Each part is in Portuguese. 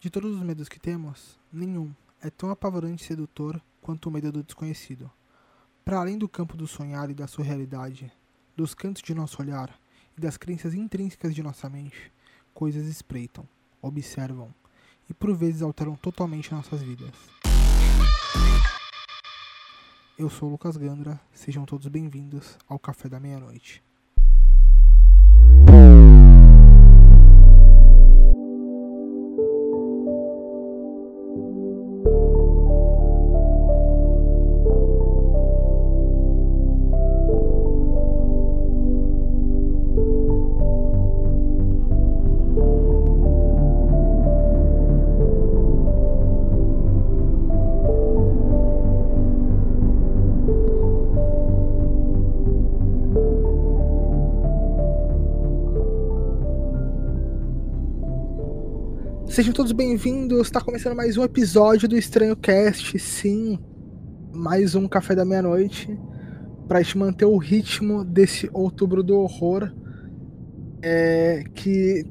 De todos os medos que temos, nenhum é tão apavorante e sedutor quanto o medo do desconhecido. Para além do campo do sonhar e da sua realidade, dos cantos de nosso olhar e das crenças intrínsecas de nossa mente, coisas espreitam, observam e por vezes alteram totalmente nossas vidas. Eu sou Lucas Gandra, sejam todos bem-vindos ao Café da Meia-Noite. Sejam todos bem-vindos. Está começando mais um episódio do Estranho Cast. Sim, mais um café da meia-noite para te manter o ritmo desse outubro do horror, é, que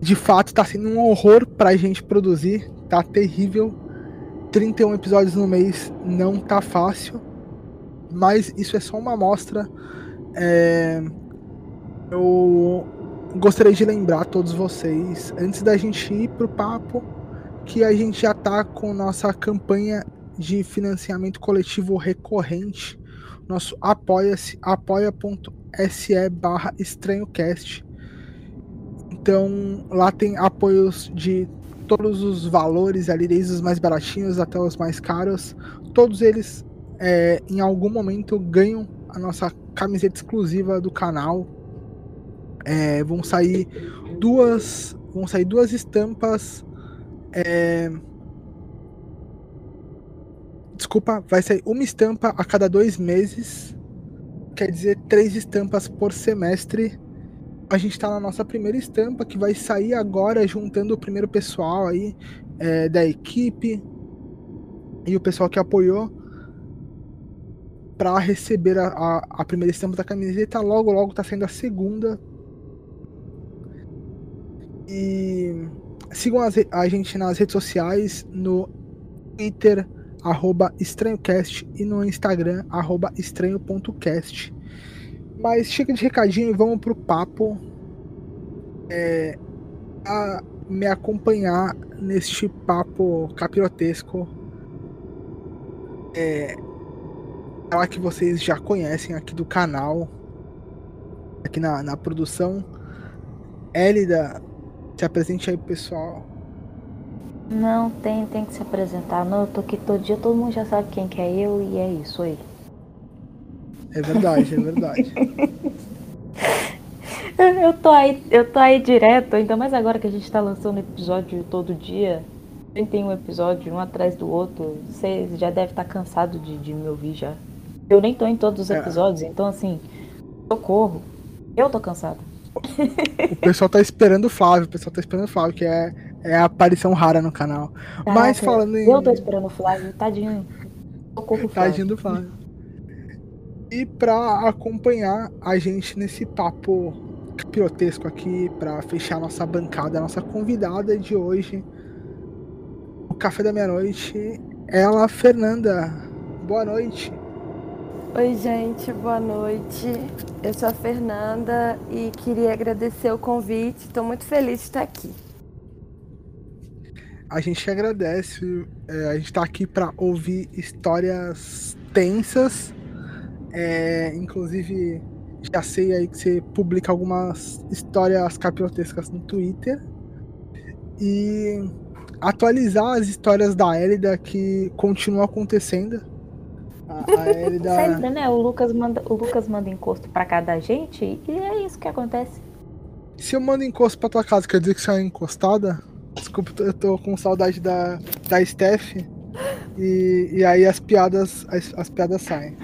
de fato está sendo um horror para a gente produzir. Tá terrível. 31 episódios no mês não tá fácil, mas isso é só uma amostra. É, eu gostaria de lembrar a todos vocês, antes da gente ir pro papo, que a gente já tá com nossa campanha de financiamento coletivo recorrente, nosso apoia-se, apoia.se barra estranhocast. Então lá tem apoios de todos os valores ali, desde os mais baratinhos até os mais caros. Todos eles é, em algum momento ganham a nossa camiseta exclusiva do canal é, vão sair duas. Vão sair duas estampas. É, desculpa, vai sair uma estampa a cada dois meses. Quer dizer, três estampas por semestre. A gente está na nossa primeira estampa que vai sair agora, juntando o primeiro pessoal aí é, da equipe e o pessoal que apoiou para receber a, a, a, primeira estampa da camiseta. Logo, logo tá saindo a segunda. E sigam a gente nas redes sociais, no Twitter, arroba estranhocast, e no Instagram, arroba estranho.cast. Mas chega de recadinho e vamos pro papo. É, a me acompanhar neste papo capirotesco. É, ela que vocês já conhecem aqui do canal, aqui na, na produção. Elida, se apresente aí pro pessoal. Não, tem, tem que se apresentar. Não, eu tô aqui todo dia, todo mundo já sabe quem que é eu e é isso aí. É verdade, é verdade. eu, tô aí, eu tô aí direto, ainda mais agora que a gente tá lançando episódio todo dia. Tem um episódio um atrás do outro. Você já deve estar tá cansado de, de me ouvir já. Eu nem tô em todos os é. episódios, é. então assim, socorro. Eu tô cansada o pessoal tá esperando o Flávio, o pessoal tá esperando o Flávio, que é, é a aparição rara no canal. Caraca, Mas falando em. Eu tô esperando o Flávio, tadinho. Flávio. Tadinho do Flávio. E pra acompanhar a gente nesse papo pirotesco aqui, pra fechar nossa bancada, nossa convidada de hoje, o café da meia-noite, ela, Fernanda. Boa noite. Oi, gente, boa noite. Eu sou a Fernanda e queria agradecer o convite. Estou muito feliz de estar aqui. A gente agradece. É, a gente está aqui para ouvir histórias tensas. É, inclusive, já sei aí que você publica algumas histórias capirotescas no Twitter. E atualizar as histórias da Elida que continuam acontecendo a, dá... Sempre, né? O Lucas, manda, o Lucas manda encosto pra cá da gente e é isso que acontece. Se eu mando encosto pra tua casa, quer dizer que você é encostada? Desculpa, eu tô com saudade da, da Steph. E, e aí as piadas as, as piadas saem.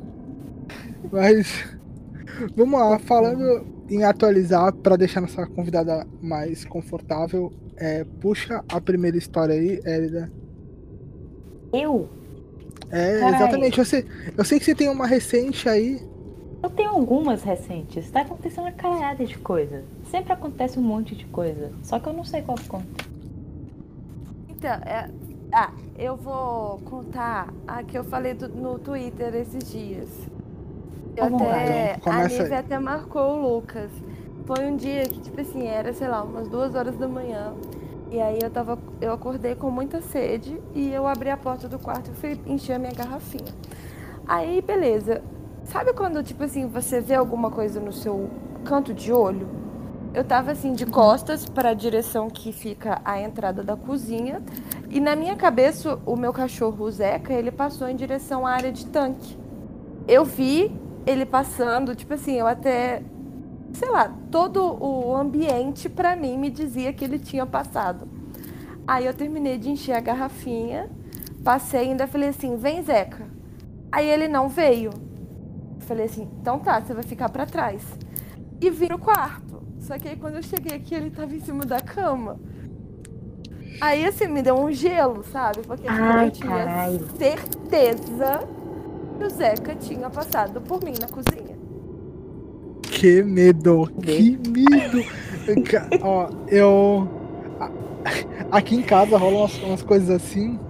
Mas vamos lá, falando em atualizar para deixar nossa convidada mais confortável, é, puxa a primeira história aí, Elida. Eu? É, Carai. exatamente. Eu sei, eu sei que você tem uma recente aí. Eu tenho algumas recentes. Tá acontecendo uma caralhada de coisa. Sempre acontece um monte de coisa. Só que eu não sei qual conta. Então, é... ah, eu vou contar a que eu falei do- no Twitter esses dias. Eu Tá até, então, a Nívia até marcou o Lucas. Foi um dia que, tipo assim, era, sei lá, umas duas horas da manhã. E aí eu tava. Eu acordei com muita sede e eu abri a porta do quarto e fui encher a minha garrafinha. Aí, beleza. Sabe quando, tipo assim, você vê alguma coisa no seu canto de olho? Eu tava assim, de costas para a direção que fica a entrada da cozinha. E na minha cabeça, o meu cachorro, o Zeca, ele passou em direção à área de tanque. Eu vi ele passando, tipo assim, eu até. Sei lá, todo o ambiente pra mim me dizia que ele tinha passado. Aí eu terminei de encher a garrafinha, passei e ainda falei assim: vem, Zeca. Aí ele não veio. Falei assim: então tá, você vai ficar pra trás. E vim no quarto. Só que aí quando eu cheguei aqui, ele tava em cima da cama. Aí assim, me deu um gelo, sabe? Porque tipo, Ai, eu tinha caralho. certeza que o Zeca tinha passado por mim na cozinha. Que medo, que medo. Ó, eu. Aqui em casa rolam umas, umas coisas assim.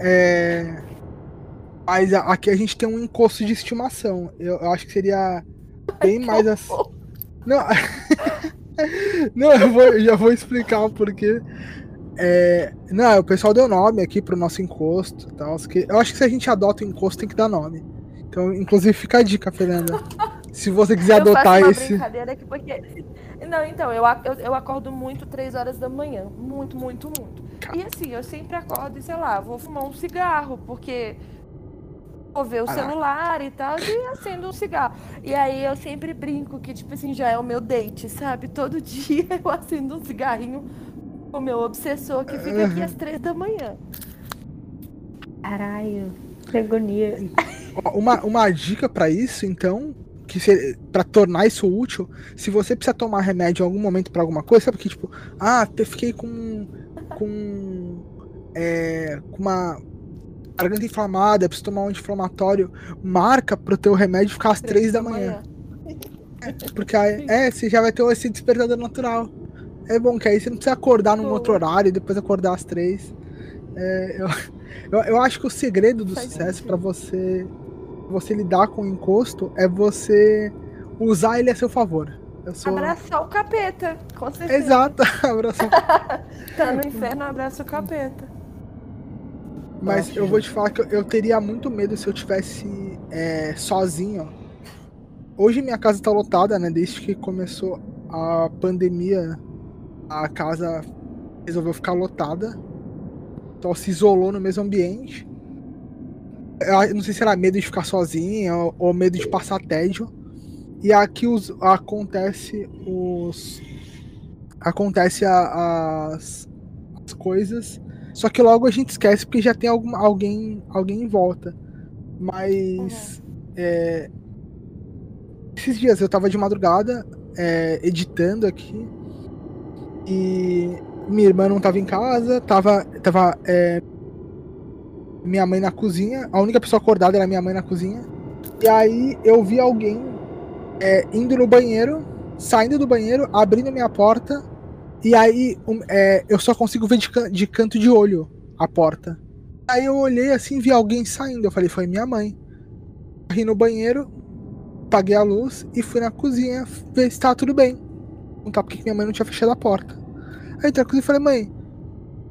É. Mas aqui a gente tem um encosto de estimação. Eu, eu acho que seria bem mais assim. Não, não eu, vou, eu já vou explicar o porquê. É, não, o pessoal deu nome aqui pro nosso encosto tal. que- Eu acho que se a gente adota o encosto, tem que dar nome. Então, inclusive, fica a dica, Fernanda. Se você quiser eu adotar faço uma esse. brincadeira aqui porque. Não, então, eu, eu, eu acordo muito três horas da manhã. Muito, muito, muito. E assim, eu sempre acordo e, sei lá, vou fumar um cigarro, porque vou ver o Caraca. celular e tal, e acendo um cigarro. E aí eu sempre brinco que, tipo assim, já é o meu date, sabe? Todo dia eu acendo um cigarrinho com o meu obsessor que fica aqui às três da manhã. Caralho. Que agonia. Uma, uma dica pra isso, então, que pra tornar isso útil, se você precisa tomar remédio em algum momento pra alguma coisa, sabe que tipo, ah, eu fiquei com com é, com uma garganta inflamada, preciso tomar um anti-inflamatório, marca pro teu remédio ficar às três da manhã, porque aí, é, você já vai ter esse despertador natural. É bom que aí você não precisa acordar num outro horário e depois acordar às três. É, eu, eu, eu acho que o segredo do Faz sucesso pra você você lidar com o encosto é você usar ele a seu favor. Eu sou Abraçar o capeta, com certeza. Exato, abraço. Tá no inferno, abraça o capeta. Mas eu vou te falar que eu, eu teria muito medo se eu tivesse é, sozinho. Hoje minha casa tá lotada, né? Desde que começou a pandemia, a casa resolveu ficar lotada. Então se isolou no mesmo ambiente. Eu não sei se era medo de ficar sozinho ou, ou medo de passar tédio. E aqui os, acontece os. Acontece a- as, as coisas. Só que logo a gente esquece porque já tem algum, alguém, alguém em volta. Mas. é, esses dias eu tava de madrugada é, editando aqui. E minha irmã não tava em casa, tava. tava é, minha mãe na cozinha. A única pessoa acordada era minha mãe na cozinha. E aí eu vi alguém é, indo no banheiro, saindo do banheiro, abrindo minha porta. E aí um, é, eu só consigo ver de, can- de canto de olho a porta. Aí eu olhei assim vi alguém saindo. Eu falei, foi minha mãe. Corri no banheiro, apaguei a luz e fui na cozinha ver se tava tudo bem. Perguntar porque que minha mãe não tinha fechado a porta. Aí entrei na cozinha e falei, mãe,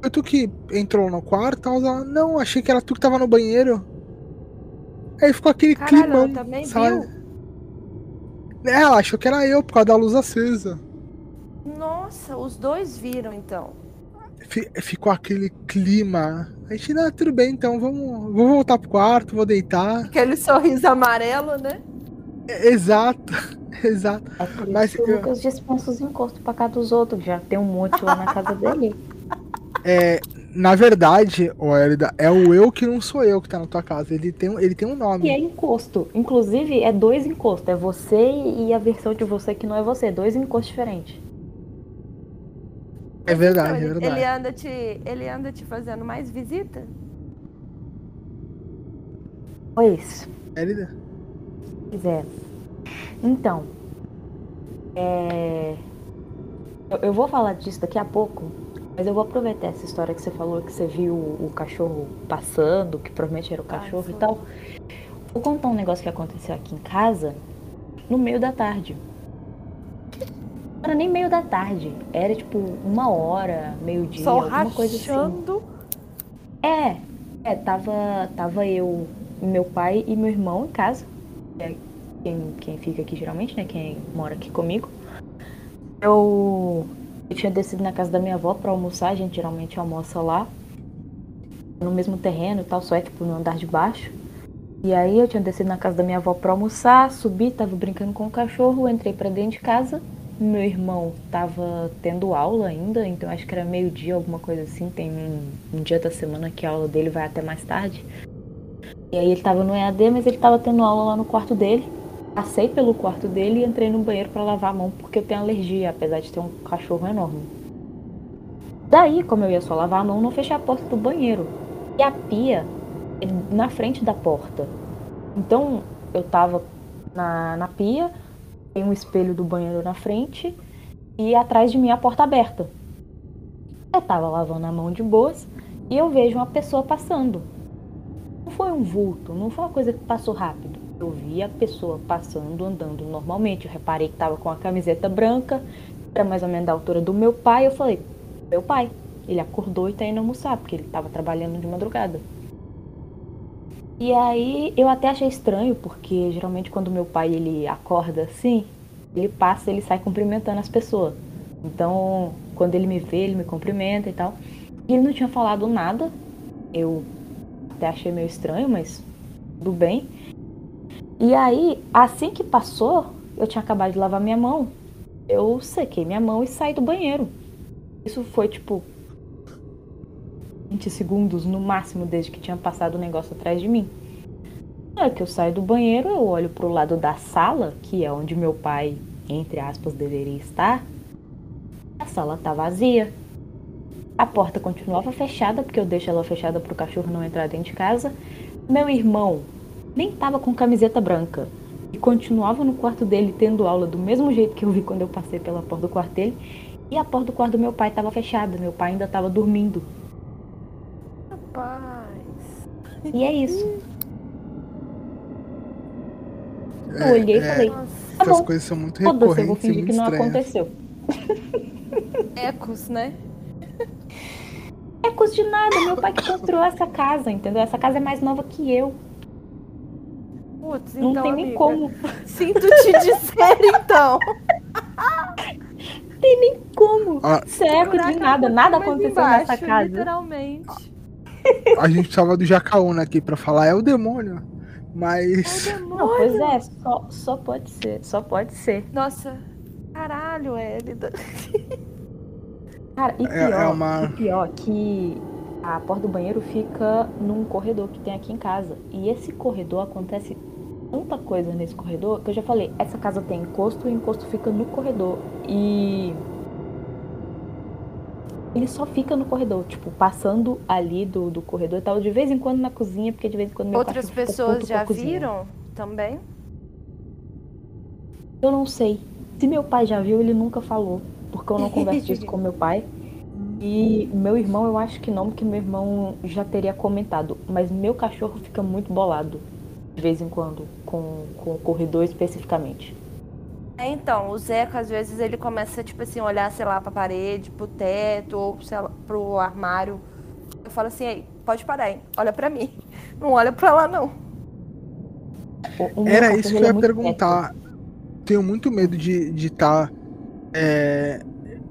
foi tu que entrou no quarto? Ela, não, achei que era tu que tava no banheiro. Aí ficou aquele Caralho, climão, ela também sabe? viu? É, ela achou que era eu por causa da luz acesa. Nossa, os dois viram então. Fi- Ficou aquele clima. A gente, não, tudo bem, então vamos, vou voltar pro quarto, vou deitar. Aquele sorriso amarelo, né? É, Exato, exato. É por isso Mas que o eu- Lucas dispensa os encostos pra casa dos outros. Já tem um monte lá na casa dele. É, na verdade, Elida, é o eu que não sou eu que tá na tua casa. Ele tem, um- ele tem um nome. E é encosto. Inclusive, é dois encostos. É você e a versão de você que não é você. Dois encostos diferentes. É verdade, Então, é ele, verdade. ele anda te, ele anda te fazendo mais visita? Pois, Elida? pois é. Então, é... eu, eu vou falar disso daqui a pouco, mas eu vou aproveitar essa história que você falou, que você viu o cachorro passando, que provavelmente era o cachorro Ai, e tal. Vou contar um negócio que aconteceu aqui em casa no meio da tarde. Não era nem meio da tarde, era tipo uma hora, meio-dia, alguma coisa assim. rachando. É, é, tava, tava eu, meu pai e meu irmão em casa. que é quem, quem fica aqui geralmente, né? Quem mora aqui comigo. Eu, eu tinha descido na casa da minha avó pra almoçar, a gente geralmente almoça lá. No mesmo terreno e tal, só é tipo no andar de baixo. E aí eu tinha descido na casa da minha avó pra almoçar, subi, tava brincando com o cachorro, entrei pra dentro de casa. Meu irmão tava tendo aula ainda, então acho que era meio-dia, alguma coisa assim. Tem um, um dia da semana que a aula dele vai até mais tarde. E aí ele tava no EAD, mas ele tava tendo aula lá no quarto dele. Passei pelo quarto dele e entrei no banheiro pra lavar a mão, porque eu tenho alergia, apesar de ter um cachorro enorme. Daí, como eu ia só lavar a mão, não fechei a porta do banheiro. E a pia é na frente da porta. Então, eu tava na, na pia, tem um espelho do banheiro na frente e atrás de mim a porta aberta. Eu tava lavando a mão de boas e eu vejo uma pessoa passando. Não foi um vulto, não foi uma coisa que passou rápido. Eu vi a pessoa passando, andando normalmente. Eu reparei que tava com a camiseta branca, era mais ou menos da altura do meu pai. Eu falei, meu pai. Ele acordou e tá indo almoçar, porque ele tava trabalhando de madrugada. E aí eu até achei estranho, porque geralmente quando meu pai ele acorda assim, ele passa, ele sai cumprimentando as pessoas. Então, quando ele me vê, ele me cumprimenta e tal. E ele não tinha falado nada. Eu até achei meio estranho, mas tudo bem. E aí, assim que passou, eu tinha acabado de lavar minha mão. Eu sequei minha mão e saí do banheiro. Isso foi tipo 20 segundos no máximo desde que tinha passado o negócio atrás de mim. Na hora que eu saio do banheiro, eu olho pro lado da sala, que é onde meu pai, entre aspas, deveria estar. A sala tá vazia. A porta continuava fechada, porque eu deixo ela fechada pro cachorro não entrar dentro de casa. Meu irmão nem tava com camiseta branca e continuava no quarto dele tendo aula do mesmo jeito que eu vi quando eu passei pela porta do quarto dele. E a porta do quarto do meu pai estava fechada, meu pai ainda estava dormindo. Rapaz. E é isso. Eu olhei e falei, Nossa. tá Essas bom, coisas são muito foda-se, eu vou recorrentes fingir muito que não estranhas. aconteceu. Ecos, né? É coisa de nada, meu pai que construiu essa casa, entendeu? Essa casa é mais nova que eu. Putz, Não então, tem nem amiga, como. Sinto te dizer, então. Tem nem como. Ah. É de nada, nada aconteceu nessa embaixo, casa. Literalmente. A gente precisava do Jacaúna aqui pra falar, é o demônio. Mas. É o Não, demônio. pois é, só, só pode ser, só pode ser. Nossa. Caralho, Hélida. Cara, e É- pior, é uma- e pior que a porta do banheiro fica num corredor que tem aqui em casa. E esse corredor acontece tanta coisa nesse corredor que eu já falei, essa casa tem encosto e o encosto fica no corredor. E ele só fica no corredor, tipo, passando ali do, do corredor e tal, de vez em quando na cozinha, porque de vez em quando meu Outras pessoas já viram também? Eu não sei. Se meu pai já viu, ele nunca falou. Porque eu não converso disso com meu pai. E meu irmão, eu acho que não, porque meu irmão já teria comentado. Mas meu cachorro fica muito bolado. De vez em quando. Com, com o corredor especificamente. É, então, o Zeca, às vezes, ele começa, tipo assim, olhar, sei lá, pra parede, pro teto, ou sei lá, pro armário. Eu falo assim, ei, pode parar, hein? Olha pra mim. Não olha pra lá, não. O- o meu Era isso que eu é ia muito perguntar. Tenho muito medo de de estar.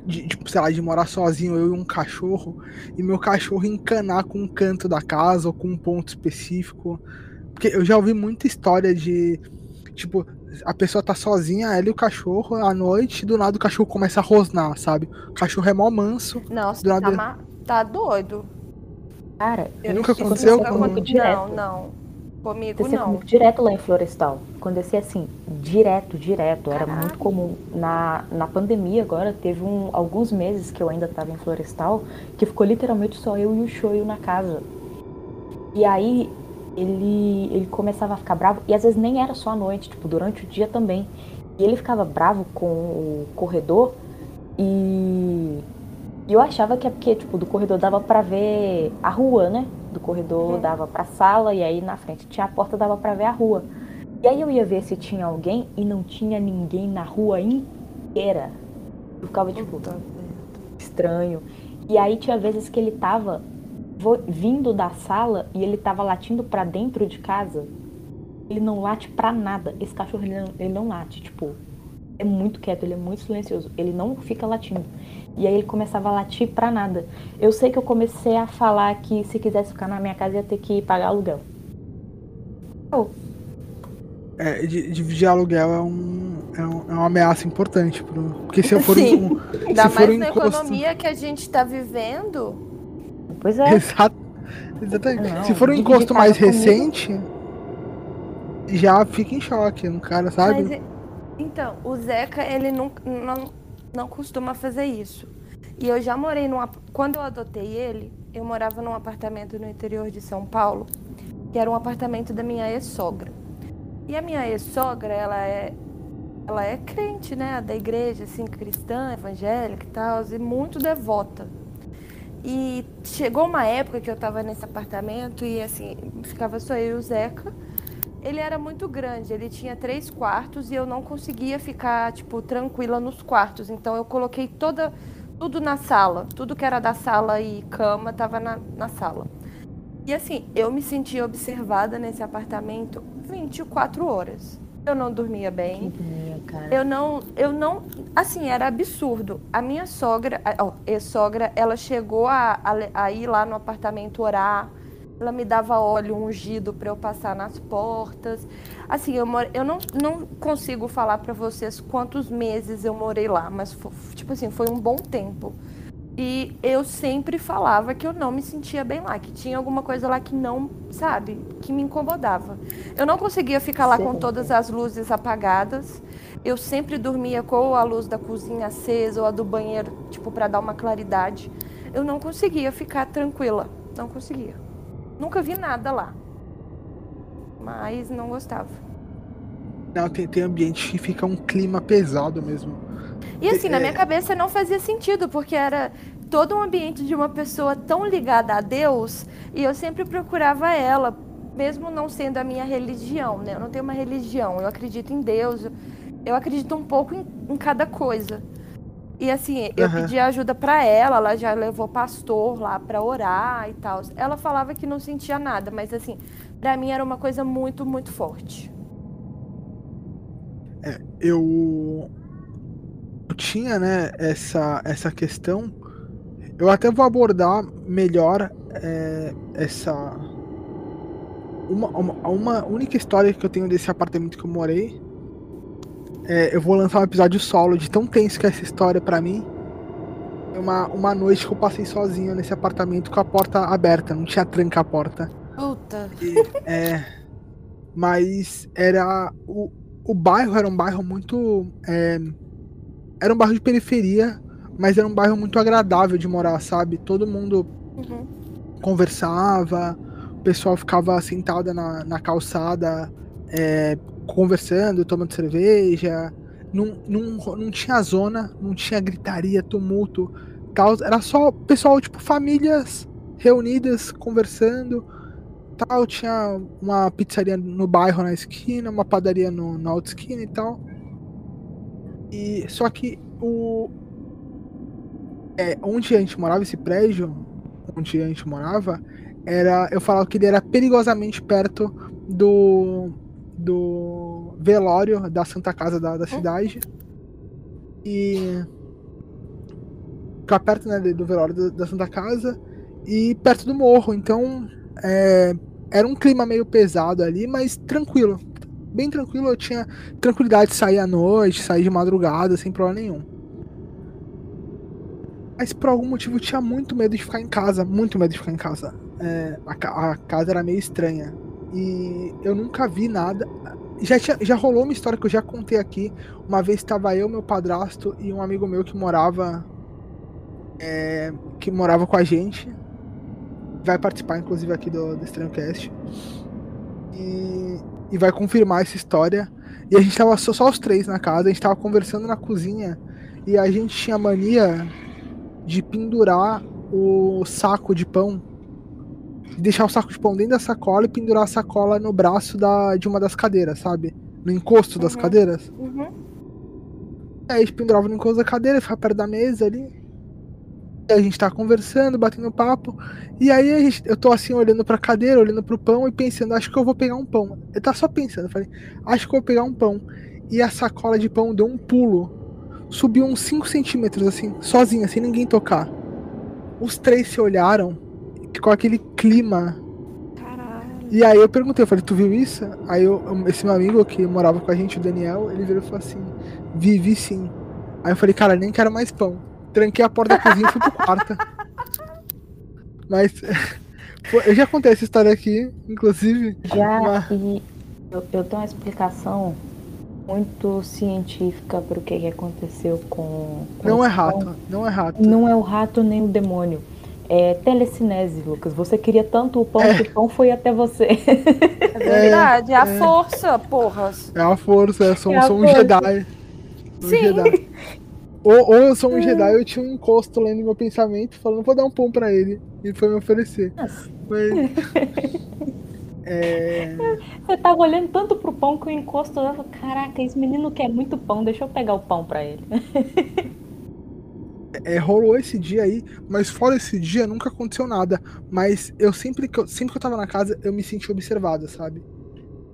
de, tipo, sei lá, de morar sozinho, eu e um cachorro, e meu cachorro encanar com um canto da casa ou com um ponto específico. Porque eu já ouvi muita história de. Tipo, a pessoa tá sozinha, ela e o cachorro, à noite, e do nada o cachorro começa a rosnar, sabe? O cachorro é mó manso. Nossa, Do tá, nada- ma- tá doido. Cara, Eu- Nunca aconteceu com- Comigo direto. Não, não. Comigo Acontecia não. comigo direto lá em Florestal. Acontecia assim, direto, direto. Era Caraca. muito comum. Na, na pandemia agora, teve um, alguns meses que eu ainda estava em Florestal, que ficou literalmente só eu e o Shoyu na casa. E aí ele, ele começava a ficar bravo, e às vezes nem era só à noite, tipo, durante o dia também. E ele ficava bravo com o corredor e eu achava que é porque, tipo, do corredor dava para ver a rua, né? Do corredor uhum. dava pra sala e aí na frente tinha a porta, dava para ver a rua. E aí eu ia ver se tinha alguém e não tinha ninguém na rua inteira. Eu ficava, tipo, estranho. E aí tinha vezes que ele tava vindo da sala e ele tava latindo para dentro de casa. Ele não late pra nada. Esse cachorro, ele não, ele não late, tipo, é muito quieto, ele é muito silencioso. Ele não fica latindo. E aí ele começava a latir pra nada. Eu sei que eu comecei a falar que se quisesse ficar na minha casa ia ter que pagar aluguel. Oh. É, dividir aluguel é, um, é, um, é, uma ameaça importante. Pro, porque se eu for Sim. Um, Ainda mais for na encosto... economia que a gente está vivendo. Pois é. Exato, exatamente. Não, se for um encosto mais recente, já fica em choque no cara, sabe? Mas, então, o Zeca, ele não, não, não costuma fazer isso. E eu já morei num. Quando eu adotei ele, eu morava num apartamento no interior de São Paulo, que era um apartamento da minha ex-sogra. E a minha ex-sogra, ela é. Ela é crente, né? Da igreja, assim, cristã, evangélica e tal, e muito devota. E chegou uma época que eu estava nesse apartamento e, assim, ficava só eu e o Zeca ele era muito grande, ele tinha três quartos e eu não conseguia ficar, tipo, tranquila nos quartos. Então eu coloquei toda, tudo na sala. Tudo que era da sala e cama estava na, na sala. E assim, eu me sentia observada nesse apartamento 24 horas. Eu não dormia bem. Eu não, eu não, assim, era absurdo. A minha sogra, a ex-sogra, ela chegou a, a, a ir lá no apartamento orar ela me dava óleo ungido para eu passar nas portas. Assim, eu, more... eu não, não consigo falar para vocês quantos meses eu morei lá, mas tipo assim, foi um bom tempo. E eu sempre falava que eu não me sentia bem lá, que tinha alguma coisa lá que não, sabe, que me incomodava. Eu não conseguia ficar lá Sim. com todas as luzes apagadas. Eu sempre dormia com a luz da cozinha acesa ou a do banheiro, tipo, para dar uma claridade. Eu não conseguia ficar tranquila, não conseguia. Nunca vi nada lá. Mas não gostava. Não, tem, tem ambiente que fica um clima pesado mesmo. E assim, é... na minha cabeça não fazia sentido, porque era todo um ambiente de uma pessoa tão ligada a Deus, e eu sempre procurava ela, mesmo não sendo a minha religião, né? Eu não tenho uma religião, eu acredito em Deus, eu acredito um pouco em, em cada coisa. E assim, eu uhum. pedi ajuda para ela, ela já levou pastor lá para orar e tal. Ela falava que não sentia nada, mas assim, para mim era uma coisa muito, muito forte. É, eu eu tinha, né, essa essa questão. Eu até vou abordar melhor é, essa uma, uma, uma única história que eu tenho desse apartamento que eu morei é, eu vou lançar um episódio solo de tão tenso que é essa história para mim. Uma, uma noite que eu passei sozinho nesse apartamento com a porta aberta, não tinha tranca a porta. Puta. E, é, mas era. O, o bairro era um bairro muito. É, era um bairro de periferia, mas era um bairro muito agradável de morar, sabe? Todo mundo uhum. conversava, o pessoal ficava sentado na, na calçada, é, conversando, tomando cerveja. Não, não, não tinha zona, não tinha gritaria, tumulto, tal. Era só pessoal, tipo, famílias reunidas, conversando. Tal, tinha uma pizzaria no bairro na esquina, uma padaria no, na outra esquina e tal. E só que o é, onde a gente morava, esse prédio, onde a gente morava, era, eu falava que ele era perigosamente perto do do velório da Santa Casa da, da cidade. E. Ficar perto né, do velório da, da Santa Casa e perto do morro. Então, é, era um clima meio pesado ali, mas tranquilo. Bem tranquilo, eu tinha tranquilidade de sair à noite, sair de madrugada, sem problema nenhum. Mas por algum motivo eu tinha muito medo de ficar em casa, muito medo de ficar em casa. É, a, a casa era meio estranha. E eu nunca vi nada. Já, tinha, já rolou uma história que eu já contei aqui. Uma vez estava eu, meu padrasto e um amigo meu que morava. É, que morava com a gente. Vai participar, inclusive, aqui do, do Estranho Cast. E, e vai confirmar essa história. E a gente tava só, só os três na casa, a gente tava conversando na cozinha e a gente tinha mania de pendurar o saco de pão. Deixar o saco de pão dentro da sacola e pendurar a sacola no braço da, de uma das cadeiras, sabe? No encosto das Uhum. cadeiras. Uhum. Aí a gente pendurava no encosto da cadeira, ficava perto da mesa ali. E a gente tava conversando, batendo papo. E aí a gente- eu tô assim olhando pra cadeira, olhando pro pão e pensando, acho que eu vou pegar um pão. Eu tava só pensando, eu falei, acho que eu vou pegar um pão. E a sacola de pão deu um pulo. Subiu uns 5 centímetros, assim, sozinha, sem ninguém tocar. Os três se olharam com aquele clima. Caralho. E aí eu perguntei, eu falei, tu viu isso? Aí eu- esse meu amigo que morava com a gente, o Daniel, ele virou e falou assim, vi, vi sim. Aí eu falei, cara, nem quero mais pão. Tranquei a porta da cozinha e fui pro quarto. Mas eu já contei essa história aqui, inclusive. Já, Mas- e eu, eu tenho uma explicação muito científica para o que, que aconteceu com. com Não é esse pão. rato, não é rato. Não é o rato nem o demônio. É telecinese, Lucas. Você queria tanto o pão É. que o pão foi até você. É verdade, é, a é. força, porras. É a força, eu sou, É a sou um força. Jedi. Sou um Sim. Jedi. Ou, ou eu sou um Jedi, eu tinha um encosto lendo meu pensamento, falando, vou dar um pão pra ele. E ele foi me oferecer. Nossa. Mas. É. Você tava olhando tanto pro pão que o encosto lá falou, caraca, esse menino quer muito pão, deixa eu pegar o pão pra ele. É, rolou esse dia aí, mas fora esse dia nunca aconteceu nada. Mas eu sempre que eu, sempre que eu tava na casa, eu me senti observado, sabe?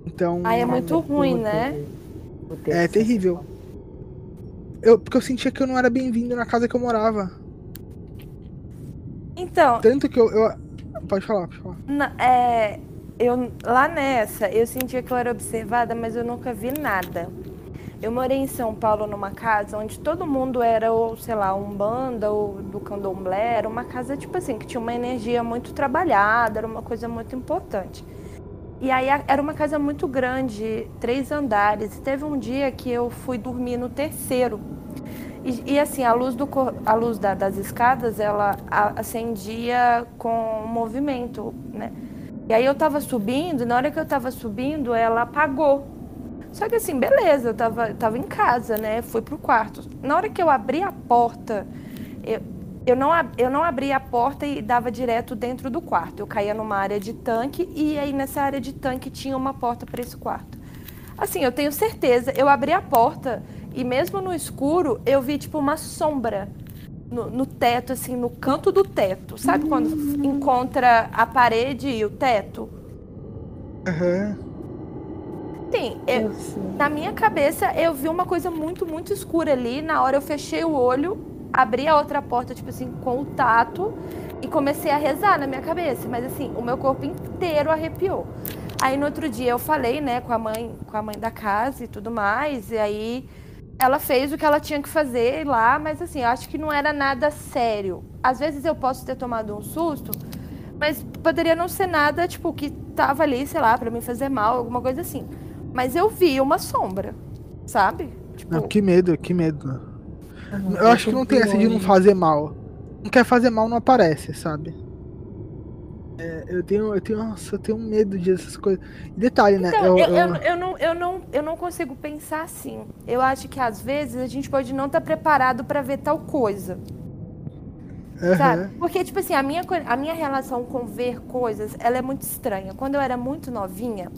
Então. Ai, é muito ruim, ter- né? É essa terrível. Eu, porque eu sentia que eu não era bem-vindo na casa que eu morava. Então, Tanto que eu. eu- Pode falar, pode falar. na- é, eu, lá nessa, eu sentia que eu era observada, mas eu nunca vi nada. Eu morei em São Paulo numa casa onde todo mundo era, ou sei lá, um banda ou do candomblé. Era uma casa, tipo assim, que tinha uma energia muito trabalhada, era uma coisa muito importante. E aí era uma casa muito grande, três andares. E teve um dia que eu fui dormir no terceiro. E, e, assim, a luz, do, a luz da- das escadas, ela acendia com movimento, né? E aí eu tava subindo, e na hora que eu tava subindo, ela apagou. Só que assim, beleza, eu tava, tava em casa, né? Fui pro quarto. Na hora que eu abri a porta, eu, eu, não, eu não abri a porta e dava direto dentro do quarto. Eu caía numa área de tanque e aí nessa área de tanque tinha uma porta para esse quarto. Assim, eu tenho certeza, eu abri a porta e mesmo no escuro eu vi tipo uma sombra no, no teto, assim, no canto do teto. Sabe quando encontra a parede e o teto? Aham. Sim, eu, Eu sei. na minha cabeça eu vi uma coisa muito, muito escura ali. Na hora eu fechei o olho, abri a outra porta, tipo assim, com o tato e comecei a rezar na minha cabeça. Mas assim, o meu corpo inteiro arrepiou. Aí no outro dia eu falei, né, com a mãe, com a mãe da casa e tudo mais. E aí ela fez o que ela tinha que fazer lá, mas assim, eu acho que não era nada sério. Às vezes eu posso ter tomado um susto, mas poderia não ser nada, tipo, que tava ali, sei lá, pra me fazer mal, alguma coisa assim. Mas eu vi uma sombra, sabe? Tipo, Não, que medo, que medo. Uhum. Eu acho que não tem essa de não fazer mal. Não quer fazer mal, não aparece, sabe? É, eu tenho, eu tenho, nossa, eu tenho medo dessas coisas. E detalhe, né? Então, eu, eu, eu- eu, eu não, eu, não, eu não consigo pensar assim. Eu acho que às vezes a gente pode não estar preparado pra ver tal coisa, Aham. sabe? Porque, tipo assim, a minha, a minha relação com ver coisas, ela é muito estranha. Quando eu era muito novinha,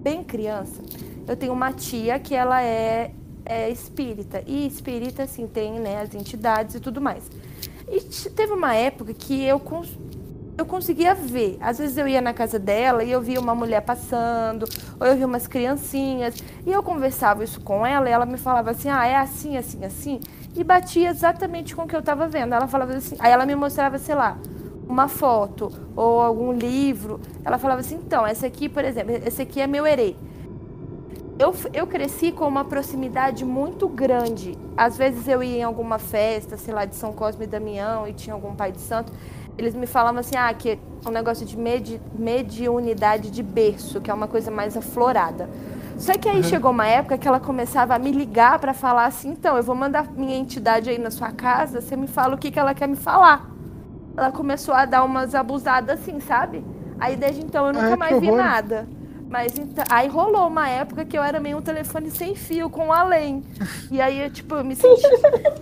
bem criança, eu tenho uma tia que ela é, é espírita. E espírita, assim, tem né, as entidades e tudo mais. E teve uma época que eu, cons- eu conseguia ver. Às vezes eu ia na casa dela e eu via uma mulher passando, ou eu via umas criancinhas. E eu conversava isso com ela e ela me falava assim: ah, é assim, assim, assim. E batia exatamente com o que eu estava vendo. Ela falava assim, aí ela me mostrava, sei lá, uma foto ou algum livro. Ela falava assim: então, essa aqui, por exemplo, esse aqui é meu herê. Eu, eu cresci com uma proximidade muito grande. Às vezes eu ia em alguma festa, sei lá, de São Cosme e Damião, e tinha algum pai de santo. Eles me falavam assim, ah, que é um negócio de medi mediunidade de berço, que é uma coisa mais aflorada. Só que aí chegou uma época que ela começava a me ligar para falar assim, então, eu vou mandar minha entidade aí na sua casa, você me fala o que, que ela quer me falar. Ela começou a dar umas abusadas assim, sabe? Aí desde então eu nunca mais vi horror. nada. Mas então, aí rolou uma época que eu era meio um telefone sem fio, com além. E aí, eu, tipo, eu me senti.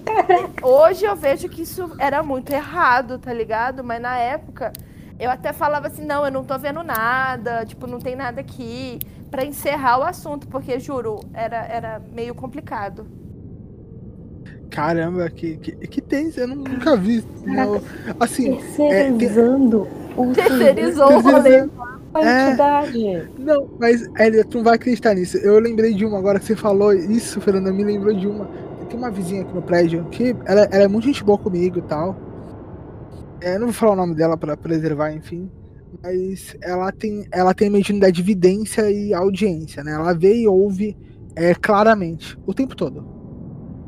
Hoje eu vejo que isso era muito errado, tá ligado? Mas na época eu até falava assim: não, eu não tô vendo nada, tipo, não tem nada aqui. Pra encerrar o assunto, porque juro, era, era meio complicado. Caramba, que, que, que tem, eu nunca vi. Não. Assim, terceirizando é, o Terceirizou o rolê. Entidade. Não, mas Elia, tu não vai acreditar nisso. Eu lembrei de uma agora que você falou isso, Fernanda, me lembrou de uma. Tem uma vizinha aqui no prédio que ela, ela é muito gente boa comigo e tal. É, não vou falar o nome dela para preservar, enfim. Mas ela tem, ela tem mediunidade de evidência e audiência, né? Ela vê e ouve é, claramente, o tempo todo.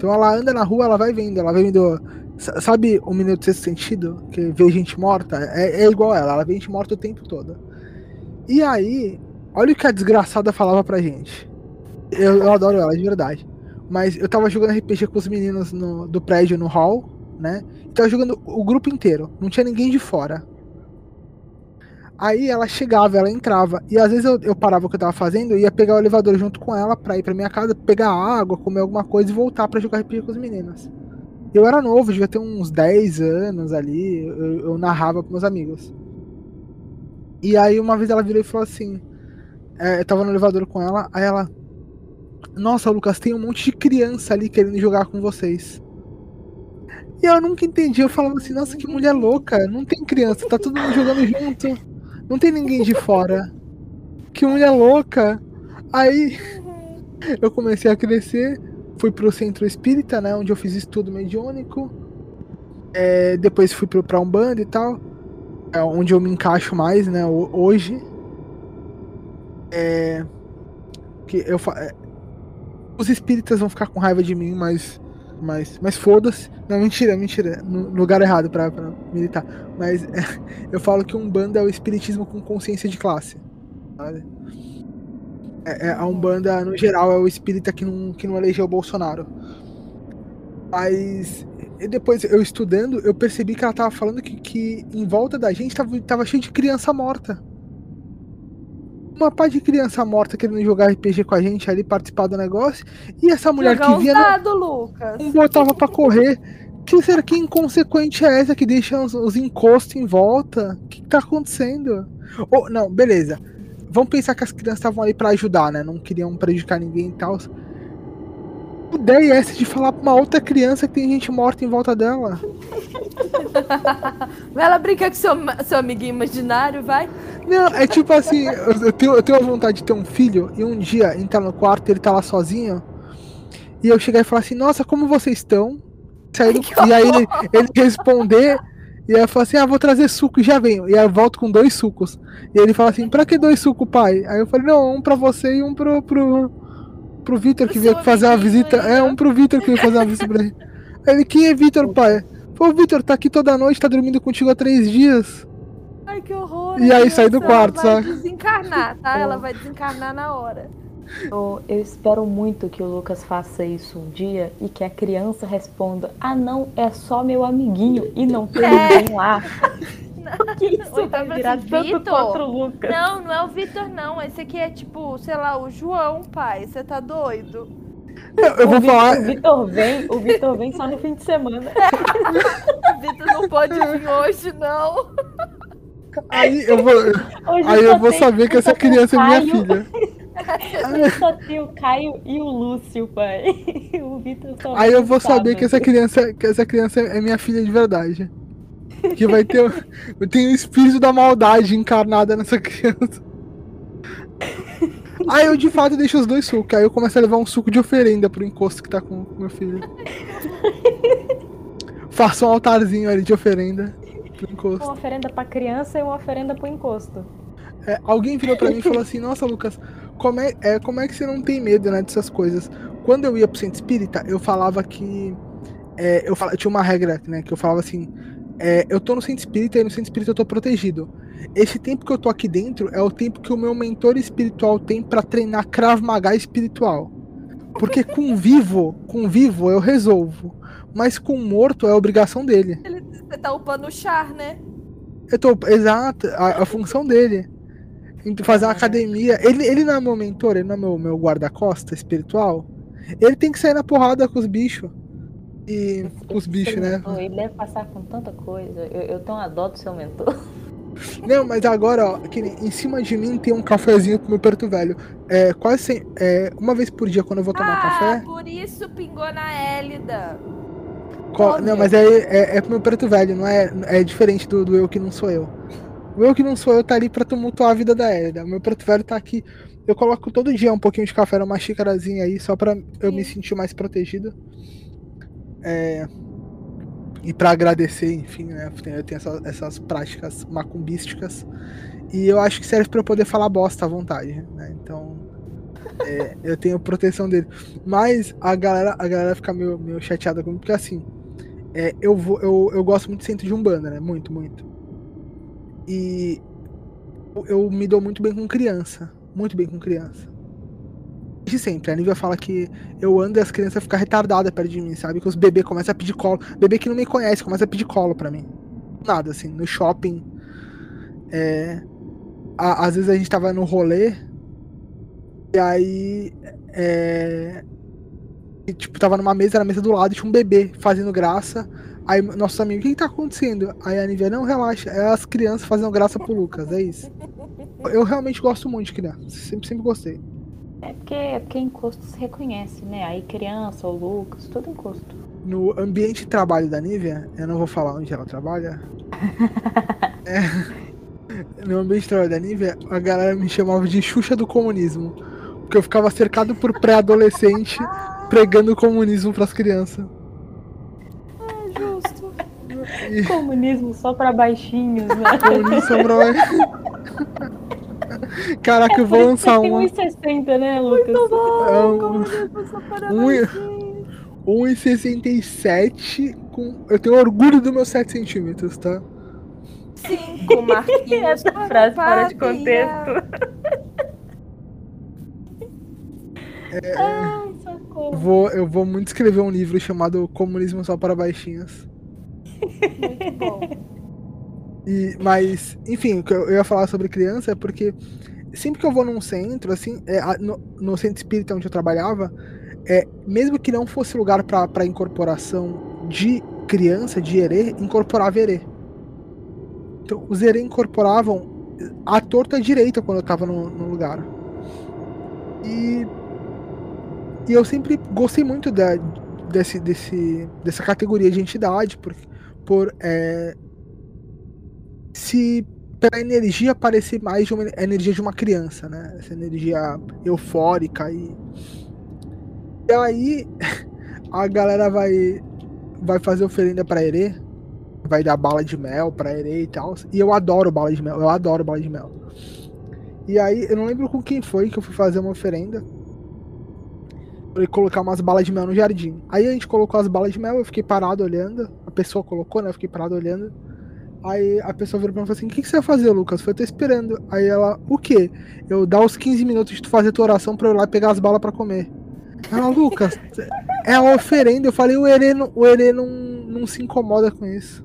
Então ela anda na rua, ela vai vendo, ela vai vendo. Sabe o Minuto Sexto Sentido? Que vê gente morta? É, é igual ela, ela vê gente morta o tempo todo. E aí, olha o que a desgraçada falava pra gente. Eu, eu adoro ela, de verdade. Mas eu tava jogando RPG com os meninos no, do prédio no hall, né? Tava jogando o grupo inteiro. Não tinha ninguém de fora. Aí ela chegava, ela entrava. E às vezes eu, eu parava o que eu tava fazendo e ia pegar o elevador junto com ela pra ir pra minha casa, pegar água, comer alguma coisa e voltar para jogar RPG com os meninos. Eu era novo, devia ter uns 10 anos ali. Eu, eu narrava pros meus amigos. E aí uma vez ela virou e falou assim: é, eu tava no elevador com ela, aí ela. Nossa, Lucas, tem um monte de criança ali querendo jogar com vocês. E eu nunca entendi. Eu falava assim, nossa, que mulher louca. Não tem criança, tá todo mundo jogando junto. Não tem ninguém de fora. Que mulher louca. Aí eu comecei a crescer. Fui pro centro espírita, né? Onde eu fiz estudo mediúnico. É, depois fui pro, pra Umbanda e tal. É onde eu me encaixo mais, né? Hoje. É. Que eu é, Os espíritas vão ficar com raiva de mim, mas mas, mas foda-se. Não, mentira, mentira. No lugar errado pra, pra militar. Mas é, eu falo que um banda é o espiritismo com consciência de classe. Sabe? É, é, a Umbanda, no geral, é o espírita que não, que não elegeu o Bolsonaro. Mas depois, eu estudando, eu percebi que ela tava falando que, que em volta da gente tava, tava cheio de criança morta uma pá de criança morta querendo jogar RPG com a gente ali, participar do negócio. E essa mulher Jogar que via. Dado, Lucas. Não botava pra correr. Que será que inconsequente é essa que deixa os, os encostos em volta? O que, que tá acontecendo? Oh, não, beleza. Vamos pensar que as crianças estavam ali para ajudar, né? Não queriam prejudicar ninguém e tal. Ideia é essa de falar pra uma outra criança que tem gente morta em volta dela? vai lá brincar com seu, seu amiguinho imaginário, vai. Não, é tipo assim, eu tenho, eu tenho a vontade de ter um filho e um dia entrar no quarto ele tá lá sozinho e eu chegar e falar assim, nossa, como vocês estão? e aí ele, ele responder e aí eu falo assim, ah, vou trazer suco e já venho. E aí eu volto com dois sucos. E ele fala assim, pra que dois sucos, pai? Aí eu falei, não, um pra você e um pro, pro, pro Vitor que veio fazer uma visita. É, um pro Vitor que veio fazer uma visita pra ele. Ele, quem é Vitor, pai? Pô, Vitor, tá aqui toda noite, tá dormindo contigo há três dias. Ai, que horror. E aí sai do quarto, ela sabe? Vai desencarnar, tá? Ela vai desencarnar na hora. Eu, eu espero muito que o Lucas faça isso um dia e que a criança responda: Ah, não, é só meu amiguinho e não tem é. ninguém lá. Porque isso vai virar assim, tanto contra o Lucas. Não, não é o Vitor, não. Esse aqui é tipo, sei lá, o João, pai. Você tá doido? Eu, eu vou Victor, falar. O Vitor vem, o Vitor vem só no fim de semana. o Vitor não pode vir hoje, não. Aí eu vou, aí eu vou saber que essa criança é minha filha. Eu só tenho o Caio e o Lúcio, pai. O Vitor só Aí eu vou saber que essa criança, que essa criança é minha filha de verdade. Que vai ter, tem o espírito da maldade encarnada nessa criança. Aí eu de fato deixo os dois sucos. Aí eu começo a levar um suco de oferenda pro encosto que tá com o meu filho. Faço um altarzinho ali de oferenda pro encosto. Uma oferenda pra criança e uma oferenda pro encosto. É, alguém virou pra mim e falou assim: Nossa, Lucas, como é, é, como é que você não tem medo né, dessas coisas? Quando eu ia pro centro espírita, eu falava que. É, eu, falava, eu tinha uma regra, né? Que eu falava assim: é, Eu tô no centro espírita e no centro espírita eu tô protegido. Esse tempo que eu tô aqui dentro é o tempo que o meu mentor espiritual tem para treinar Krav Maga espiritual. Porque com vivo, com vivo eu resolvo. Mas com morto é obrigação dele. Ele, você tá upando o char, né? Eu tô. Exato, a, a função dele. fazer uma academia. Ele, ele não é meu mentor, ele não é meu, meu guarda-costa espiritual. Ele tem que sair na porrada com os bichos. E com os bichos, né? Ele deve passar com tanta coisa. Eu, eu tenho uma dó do seu mentor. Não, mas agora, ó, que em cima de mim tem um cafezinho pro meu perto velho. É, quase sem, é, uma vez por dia quando eu vou tomar ah, café. por isso pingou na Hélida. Co- não, mas é, é, é pro meu preto velho, não é, é diferente do, do eu que não sou eu. O eu que não sou eu tá ali pra tumultuar a vida da Hélida. O meu preto velho tá aqui. Eu coloco todo dia um pouquinho de café numa xícarazinha aí, só pra eu me sentir mais protegido. É, e pra agradecer, enfim, né? Eu tenho essas, essas práticas macumbísticas. E eu acho que serve pra eu poder falar bosta à vontade, né? Então. é, eu tenho proteção dele. Mas a galera, a galera fica meio, meio chateada comigo, porque assim. É, eu, vou, eu, eu gosto muito de centro de Umbanda, né? Muito, muito. E eu, eu me dou muito bem com criança. Muito bem com criança. De sempre. A Nívia fala que eu ando e as crianças ficam retardadas perto de mim, sabe? Que os bebês começam a pedir colo. Bebê que não me conhece começa a pedir colo pra mim. Nada, assim. No shopping. É, às vezes a gente tava no rolê. E aí. É, e, tipo, tava numa mesa, na mesa do lado, tinha um bebê fazendo graça. Aí nossos amigos, o que, que tá acontecendo? Aí a Nívia, não, relaxa, é as crianças fazendo graça pro Lucas, é isso. Eu realmente gosto muito de criança, sempre, sempre gostei. É porque, é porque encosto se reconhece, né? Aí criança, o Lucas, tudo encosto. No ambiente de trabalho da Nívia, eu não vou falar onde ela trabalha. É, no ambiente de trabalho da Nívia, a galera me chamava de Xuxa do comunismo. Porque eu ficava cercado por pré-adolescente pregando o comunismo pras crianças. É justo. E Comunismo só pra baixinhos, né? comunismo pra... Caraca, eu vou lançar Tem uma. 1,60, né, Lucas? É um- Comunismo só para Um- baixinhos. 1,67 com. Eu tenho orgulho dos meus 7 centímetros, tá? Cinco marquinhos. Essa frase fora de contexto. Ai, socorro. Vou, eu vou muito escrever um livro chamado Comunismo Só para Baixinhos. Muito bom. E, mas, enfim, o que eu ia falar sobre criança é porque sempre que eu vou num centro, assim, é, no, no centro espírita onde eu trabalhava, é, mesmo que não fosse lugar para incorporação de criança, de erê, incorporava erê. Então, os erê incorporavam a torta direita quando eu tava no, no lugar. E, e eu sempre gostei muito da, desse, desse, dessa categoria de entidade, por, por é, se pela energia parecer mais de uma energia de uma criança, né? Essa energia eufórica e e aí a galera vai vai fazer oferenda pra Herê, vai dar bala de mel pra Herê e tal. E eu adoro bala de mel, eu adoro bala de mel. E aí eu não lembro com quem foi que eu fui fazer uma oferenda. Pra colocar umas balas de mel no jardim. Aí a gente colocou as balas de mel, eu fiquei parado olhando. A pessoa colocou, né? Eu fiquei parado olhando. Aí a pessoa virou pra mim e falou assim: O que, que você vai fazer, Lucas? Foi, eu tô esperando. Aí ela, o quê? Eu dar os 15 minutos de tu fazer tua oração pra eu ir lá pegar as balas pra comer. Ela, Lucas, é a oferenda. Eu falei: o Herê, não, o Herê não, não se incomoda com isso.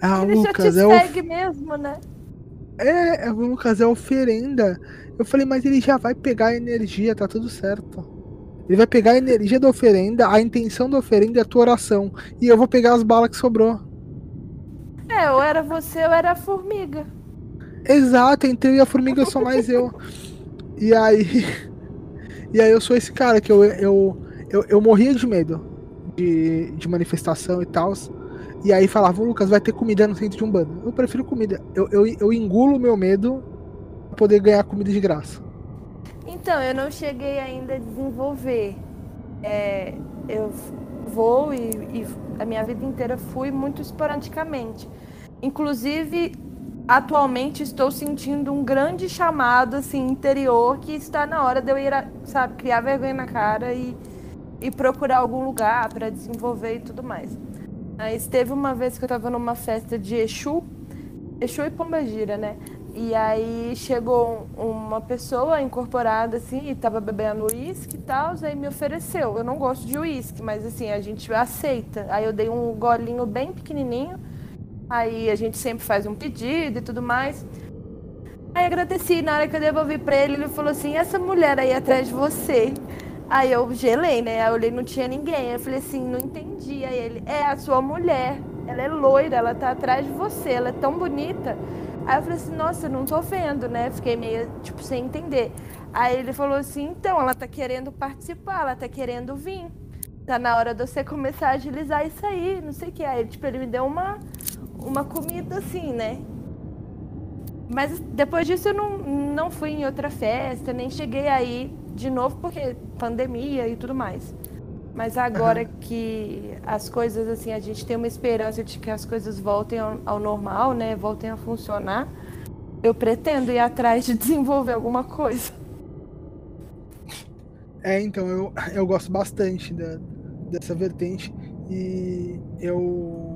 Ah, Ele já te Lucas, é, segue mesmo, né? é, é, Lucas, é oferenda. Eu falei: Mas ele já vai pegar a energia, tá tudo certo. Ele vai pegar a energia da oferenda, a intenção da oferenda é a tua oração. E eu vou pegar as balas que sobrou. É, ou era você ou era a formiga. Exato, entre eu e a formiga sou mais eu. E aí. E aí eu sou esse cara que eu, eu, eu, eu morria de medo de, de manifestação e tal. E aí falava, Lucas, vai ter comida no centro de um bando. Eu prefiro comida. Eu, eu, eu engulo o meu medo pra poder ganhar comida de graça. Então, eu não cheguei ainda a desenvolver. É, eu vou e, e a minha vida inteira fui muito esporadicamente. Inclusive, atualmente estou sentindo um grande chamado assim interior que está na hora de eu ir, a- sabe, criar vergonha na cara e, e procurar algum lugar para desenvolver e tudo mais. Mas teve uma vez que eu estava numa festa de Exu, Exu e Pombagira, né? E aí chegou um- uma pessoa incorporada assim, e tava bebendo uísque e tal, aí me ofereceu. Eu não gosto de uísque, mas assim, a gente aceita. Aí eu dei um golinho bem pequenininho. Aí a gente sempre faz um pedido e tudo mais. Aí agradeci, na hora que eu devolvi pra ele, ele falou assim, essa mulher aí atrás de você. Aí eu gelei, né? Aí eu olhei, não tinha ninguém. Eu falei assim, não entendi. Aí ele, é a sua mulher. Ela é loira, ela tá atrás de você, ela é tão bonita. Aí eu falei assim, nossa, não tô vendo, né? Fiquei meio, tipo, sem entender. Aí ele falou assim, então, ela tá querendo participar, ela tá querendo vir. Tá na hora de você começar a agilizar isso aí, não sei o que. Aí, tipo, ele me deu uma, uma comida assim, né? Mas depois disso eu não, não fui em outra festa, nem cheguei aí de novo, porque pandemia e tudo mais. Mas agora uhum. que as coisas, assim, a gente tem uma esperança de que as coisas voltem ao, ao, normal, né? Voltem a funcionar, eu pretendo ir atrás de desenvolver alguma coisa. É, então, eu, eu gosto bastante da, dessa vertente e eu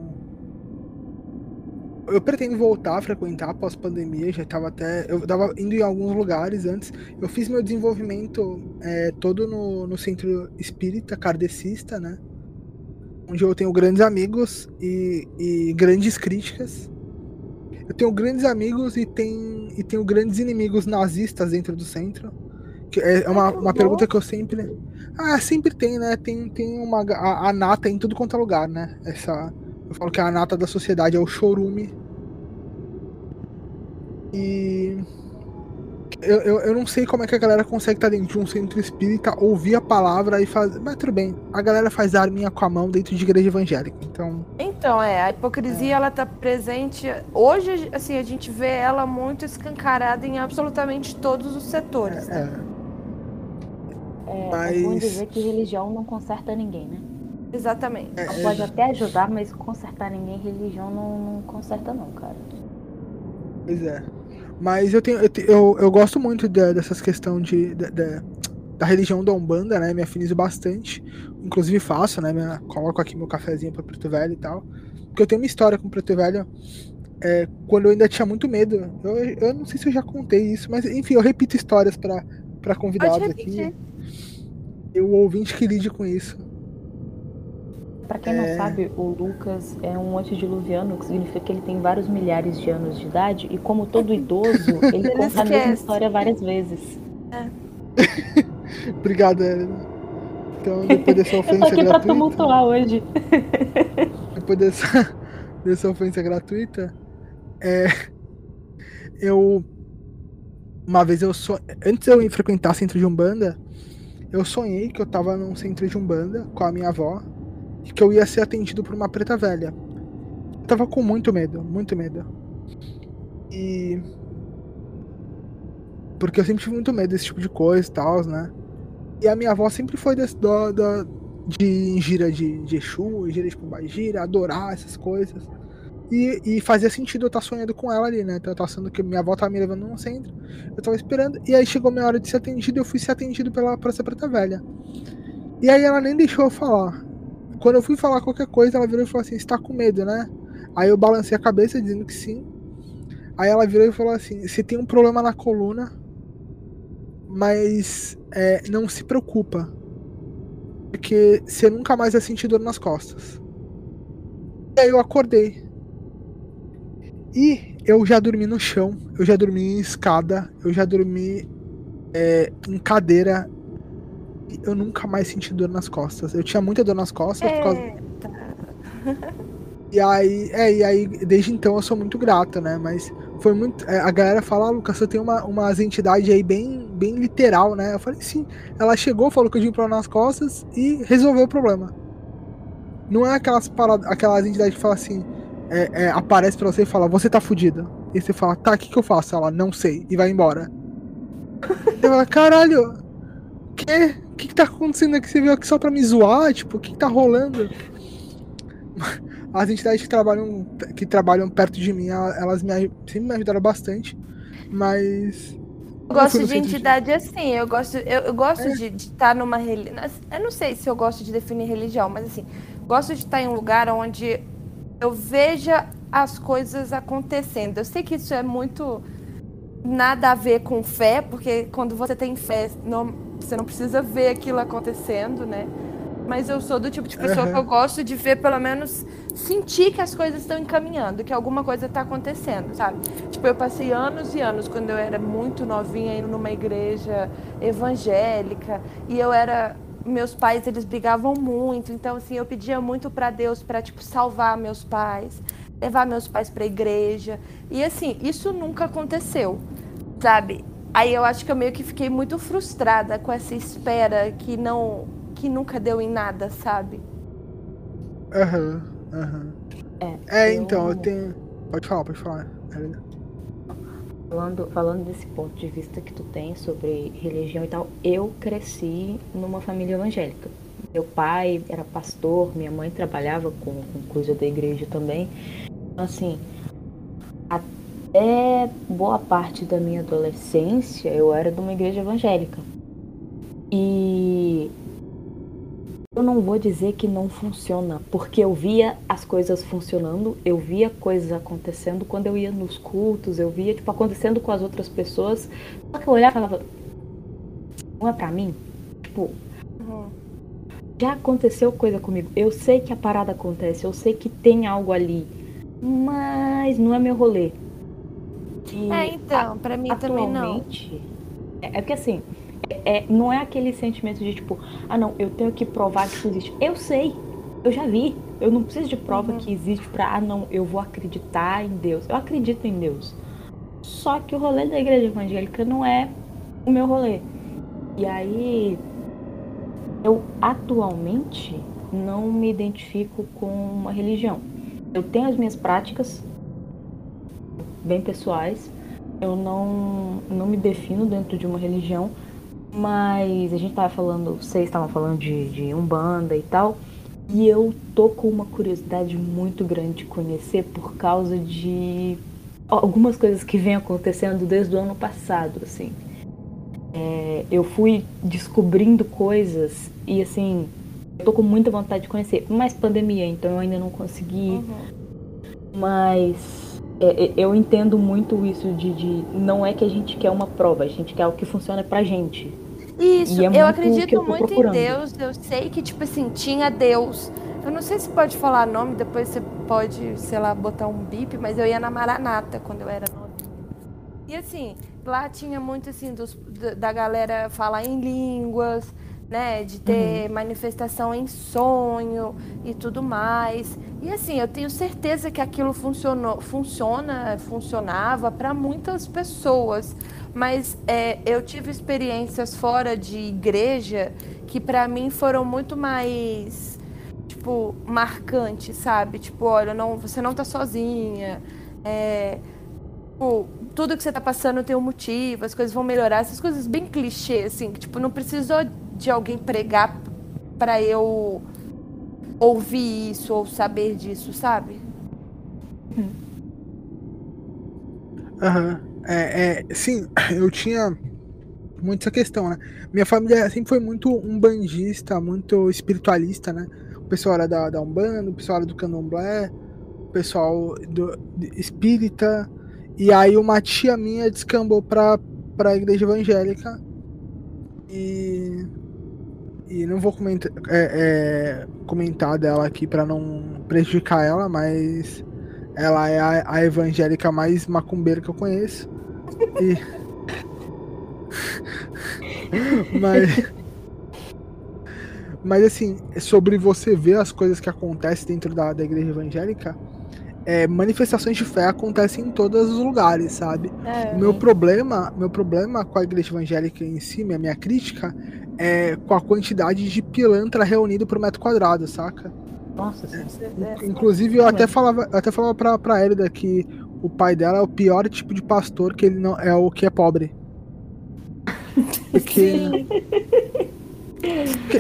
eu pretendo voltar a frequentar após pandemia, já estava até. Eu estava indo em alguns lugares antes. Eu fiz meu desenvolvimento é, todo no, no centro espírita kardecista, né? Onde eu tenho grandes amigos e, e grandes críticas. Eu tenho grandes amigos e, tem, e tenho grandes inimigos nazistas dentro do centro. Que é uma, uma pergunta que eu sempre. Ah, sempre tem, né? Tem, tem uma. A, a nata em tudo quanto é lugar, né? Essa eu falo que a nata da sociedade é o chorume. E. Eu, eu, eu não sei como é que a galera consegue estar dentro de um centro espírita, ouvir a palavra e fazer. Mas tudo bem, a galera faz arminha com a mão dentro de igreja evangélica, então. Então, é, a hipocrisia é. ela tá presente. Hoje, assim, a gente vê ela muito escancarada em absolutamente todos os setores. É. Né? É, é Mas... é bom dizer que religião não conserta ninguém, né? Exatamente. É, pode até ajudar, mas consertar ninguém, religião não, não conserta não, cara. Pois é. Mas eu tenho. Eu, eu, eu gosto muito de, dessas questões de, de, de, da religião da Umbanda, né? Me afinizo bastante. Inclusive faço, né? Minha, coloco aqui meu cafezinho para Preto Velho e tal. Porque eu tenho uma história com Preto Velho. É, quando eu ainda tinha muito medo. Eu, eu não sei se eu já contei isso, mas enfim, eu repito histórias para convidados aqui. Eu ouvinte que lide com isso. Para quem não é... sabe, o Lucas é um antediluviano, que significa que ele tem vários milhares de anos de idade, e como todo idoso, ele conta a mesma história várias vezes. É. Obrigado, Helena. Então, depois dessa ofensa Eu tô aqui gratuita. pra tumultuar hoje. depois dessa, dessa ofensa gratuita, é, eu. Uma vez eu sou. Antes eu ir frequentar centro de Umbanda, eu sonhei que eu tava num centro de Umbanda com a minha avó que eu ia ser atendido por uma preta velha. Eu tava com muito medo, muito medo. E. Porque eu sempre tive muito medo desse tipo de coisa e tal, né? E a minha avó sempre foi desse, do, do, de gira de, de Exu, gira de Pombagira, adorar essas coisas. E, e, fazia sentido eu estar sonhando com ela ali, né? Então eu tava sendo que minha avó tava me levando num centro, eu tava esperando, e aí chegou minha hora de ser atendido e eu fui ser atendido pela, essa preta velha. E aí ela nem deixou eu falar. Quando eu fui falar qualquer coisa, ela virou e falou assim: Você tá com medo, né? Aí eu balancei a cabeça dizendo que sim. Aí ela virou e falou assim: Você tem um problema na coluna, mas é, não se preocupa, porque você nunca mais vai sentir dor nas costas. E aí eu acordei. E eu já dormi no chão, eu já dormi em escada, eu já dormi é, em cadeira eu nunca mais senti dor nas costas. Eu tinha muita dor nas costas por causa. E aí, é, e aí, desde então eu sou muito grato, né? Mas foi muito. É, a galera fala, ah, Lucas, você tem uma, umas entidades aí bem, bem literal, né? Eu falei, sim. Ela chegou, falou que eu tinha um problema nas costas e resolveu o problema. Não é aquelas paradas, aquelas entidades que falam assim, é, é, aparece pra você e fala, você tá fudido. E você fala, tá, o que, que eu faço? Ela, não sei, e vai embora. eu falo, caralho, que? O que, que tá acontecendo aqui? Você veio aqui só pra me zoar? Tipo, o que, que tá rolando? As entidades que trabalham, que trabalham perto de mim, elas me, sempre me ajudaram bastante. Mas. Eu gosto de entidade de... assim, eu gosto, eu, eu gosto é. de estar numa religião. Eu não sei se eu gosto de definir religião, mas assim, gosto de estar em um lugar onde eu veja as coisas acontecendo. Eu sei que isso é muito nada a ver com fé, porque quando você tem fé, não, você não precisa ver aquilo acontecendo, né? mas eu sou do tipo de pessoa Aham. que eu gosto de ver, pelo menos, sentir que as coisas estão encaminhando, que alguma coisa está acontecendo, sabe? Tipo, eu passei anos e anos quando eu era muito novinha indo numa igreja evangélica e eu era meus pais eles brigavam muito, então assim, eu pedia muito para Deus para tipo salvar meus pais, levar meus pais para igreja. E assim, isso nunca aconteceu, sabe? Aí eu acho que eu meio que fiquei muito frustrada com essa espera que não que nunca deu em nada, sabe? Aham, aham. É, É, eu- então, eu tenho. Pode falar, pode falar. Falando, falando desse ponto de vista que tu tem sobre religião e tal, eu cresci numa família evangélica. Meu pai era pastor, minha mãe trabalhava com, com coisa da igreja também. Assim, até boa parte da minha adolescência eu era de uma igreja evangélica. E eu não vou dizer que não funciona, porque eu via as coisas funcionando, eu via coisas acontecendo quando eu ia nos cultos, eu via, tipo, acontecendo com as outras pessoas. Só que eu olhava e falava, não é pra mim? Tipo, Uhum. já aconteceu coisa comigo. Eu sei que a parada acontece, eu sei que tem algo ali, mas não é meu rolê. E É, então, pra mim também não. atualmente, É, é porque assim, é, é- não é aquele sentimento de tipo, ah não, eu tenho que provar que isso existe. Eu sei, eu já vi. Eu não preciso de prova Uhum. que existe pra, ah não, eu vou acreditar em Deus. Eu acredito em Deus. Só que o rolê da igreja evangélica não é o meu rolê. E aí, eu atualmente não me identifico com uma religião. Eu tenho as minhas práticas bem pessoais. Eu não, não me defino dentro de uma religião, mas a gente tava falando, vocês estavam falando de, de Umbanda e tal, e eu tô com uma curiosidade muito grande de conhecer por causa de algumas coisas que vêm acontecendo desde o ano passado, assim. É, eu fui descobrindo coisas e assim, eu tô com muita vontade de conhecer, mas pandemia, então eu ainda não consegui Uhum. mas é, é, eu entendo muito isso de, de não é que a gente quer uma prova, a gente quer o que funciona pra gente. Isso, é eu acredito eu muito procurando. em Deus. Eu sei que, tipo assim, tinha Deus. Eu não sei se pode falar nome, depois você pode, sei lá, botar um bip, mas eu ia na Maranata quando eu era novinha. E assim, lá tinha muito assim dos, da galera falar em línguas, né? De ter manifestação em sonho e tudo mais. E assim, eu tenho certeza que aquilo funcionou, funciona, funcionava para muitas pessoas. Mas é, eu tive experiências fora de igreja que para mim foram muito mais tipo marcantes, sabe? Tipo, olha, não, você não tá sozinha. É, tipo, tudo que você tá passando tem um motivo, as coisas vão melhorar, essas coisas bem clichê, assim, que tipo, não precisou de alguém pregar para eu ouvir isso ou saber disso, sabe? Aham. É, é, sim, eu tinha muito essa questão, né? Minha família sempre foi muito umbandista, muito espiritualista, né? O pessoal era da, da Umbanda, o pessoal era do Candomblé, o pessoal do espírita. E aí uma tia minha descambou pra, pra igreja evangélica. E. E não vou comentar, é, é, comentar dela aqui pra não prejudicar ela, mas ela é a, a evangélica mais macumbeira que eu conheço. E... Mas. Mas assim, sobre você ver as coisas que acontecem dentro da, da igreja evangélica, é, manifestações de fé acontecem em todos os lugares, sabe? É. Meu problema, meu problema com a igreja evangélica em si, a minha crítica, é com a quantidade de pilantra reunido por metro quadrado, saca? Nossa, sim. É, Inclusive, eu até falava, eu até falava pra, pra Elida que o pai dela é o pior tipo de pastor, que ele não é o que é pobre. Porque, porque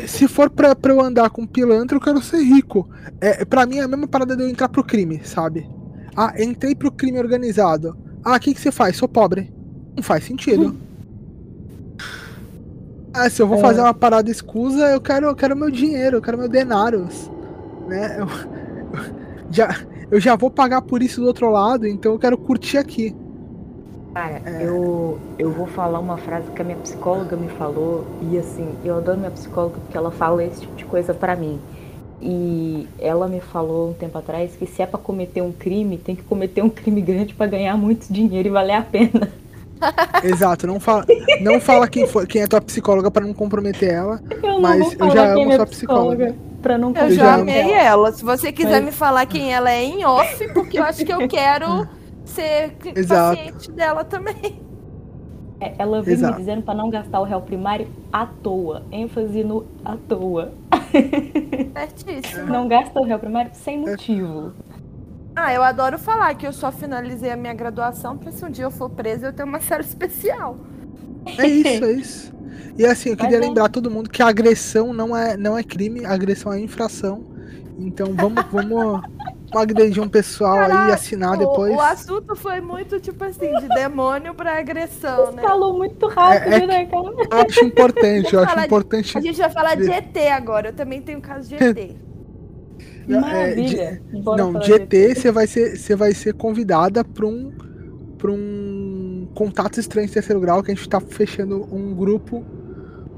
se for pra, pra eu andar com pilantra, eu quero ser rico. É, pra mim é a mesma parada de eu entrar pro crime, sabe? Ah, entrei pro crime organizado. Ah, o que, que você faz? Sou pobre. Não faz sentido. Ah, se eu vou É. fazer uma parada escusa, eu quero, eu quero meu dinheiro, eu quero meu denários. Né? Eu, já, eu já vou pagar por isso do outro lado, então eu quero curtir aqui. Cara, é... eu, eu vou falar uma frase que a minha psicóloga me falou, e assim, eu adoro minha psicóloga porque ela fala esse tipo de coisa para mim. E ela me falou um tempo atrás que se é para cometer um crime, tem que cometer um crime grande para ganhar muito dinheiro e valer a pena. Exato, não fala, não fala quem, foi, quem é tua psicóloga para não comprometer ela, eu mas eu já amo é sua psicóloga. Pra não eu já amei ela. Se você quiser mas... me falar quem ela é em off, porque eu acho que eu quero ser Exato. paciente dela também. É, ela vem Exato. me dizendo para não gastar o réu primário à toa. ênfase no à toa. Certíssimo. Não gasta o réu primário sem motivo. Ah, eu adoro falar que eu só finalizei a minha graduação para se um dia eu for presa eu ter uma série especial. É isso, é isso. E assim, eu queria Mas, lembrar todo mundo que a agressão não é, não é crime, a agressão é infração. Então vamos, vamos agredir um pessoal Caraca, aí assinar depois. O, assunto foi muito, tipo assim, de demônio pra agressão, Você né? falou muito rápido, é, é, né, cara? Eu acho importante, eu acho importante. De, a gente vai falar de ET agora, eu também tenho caso de ET. Maravilha. É, de, não, de ET você vai ser, você vai ser convidada para um para um contato estranho de terceiro grau que a gente está fechando um grupo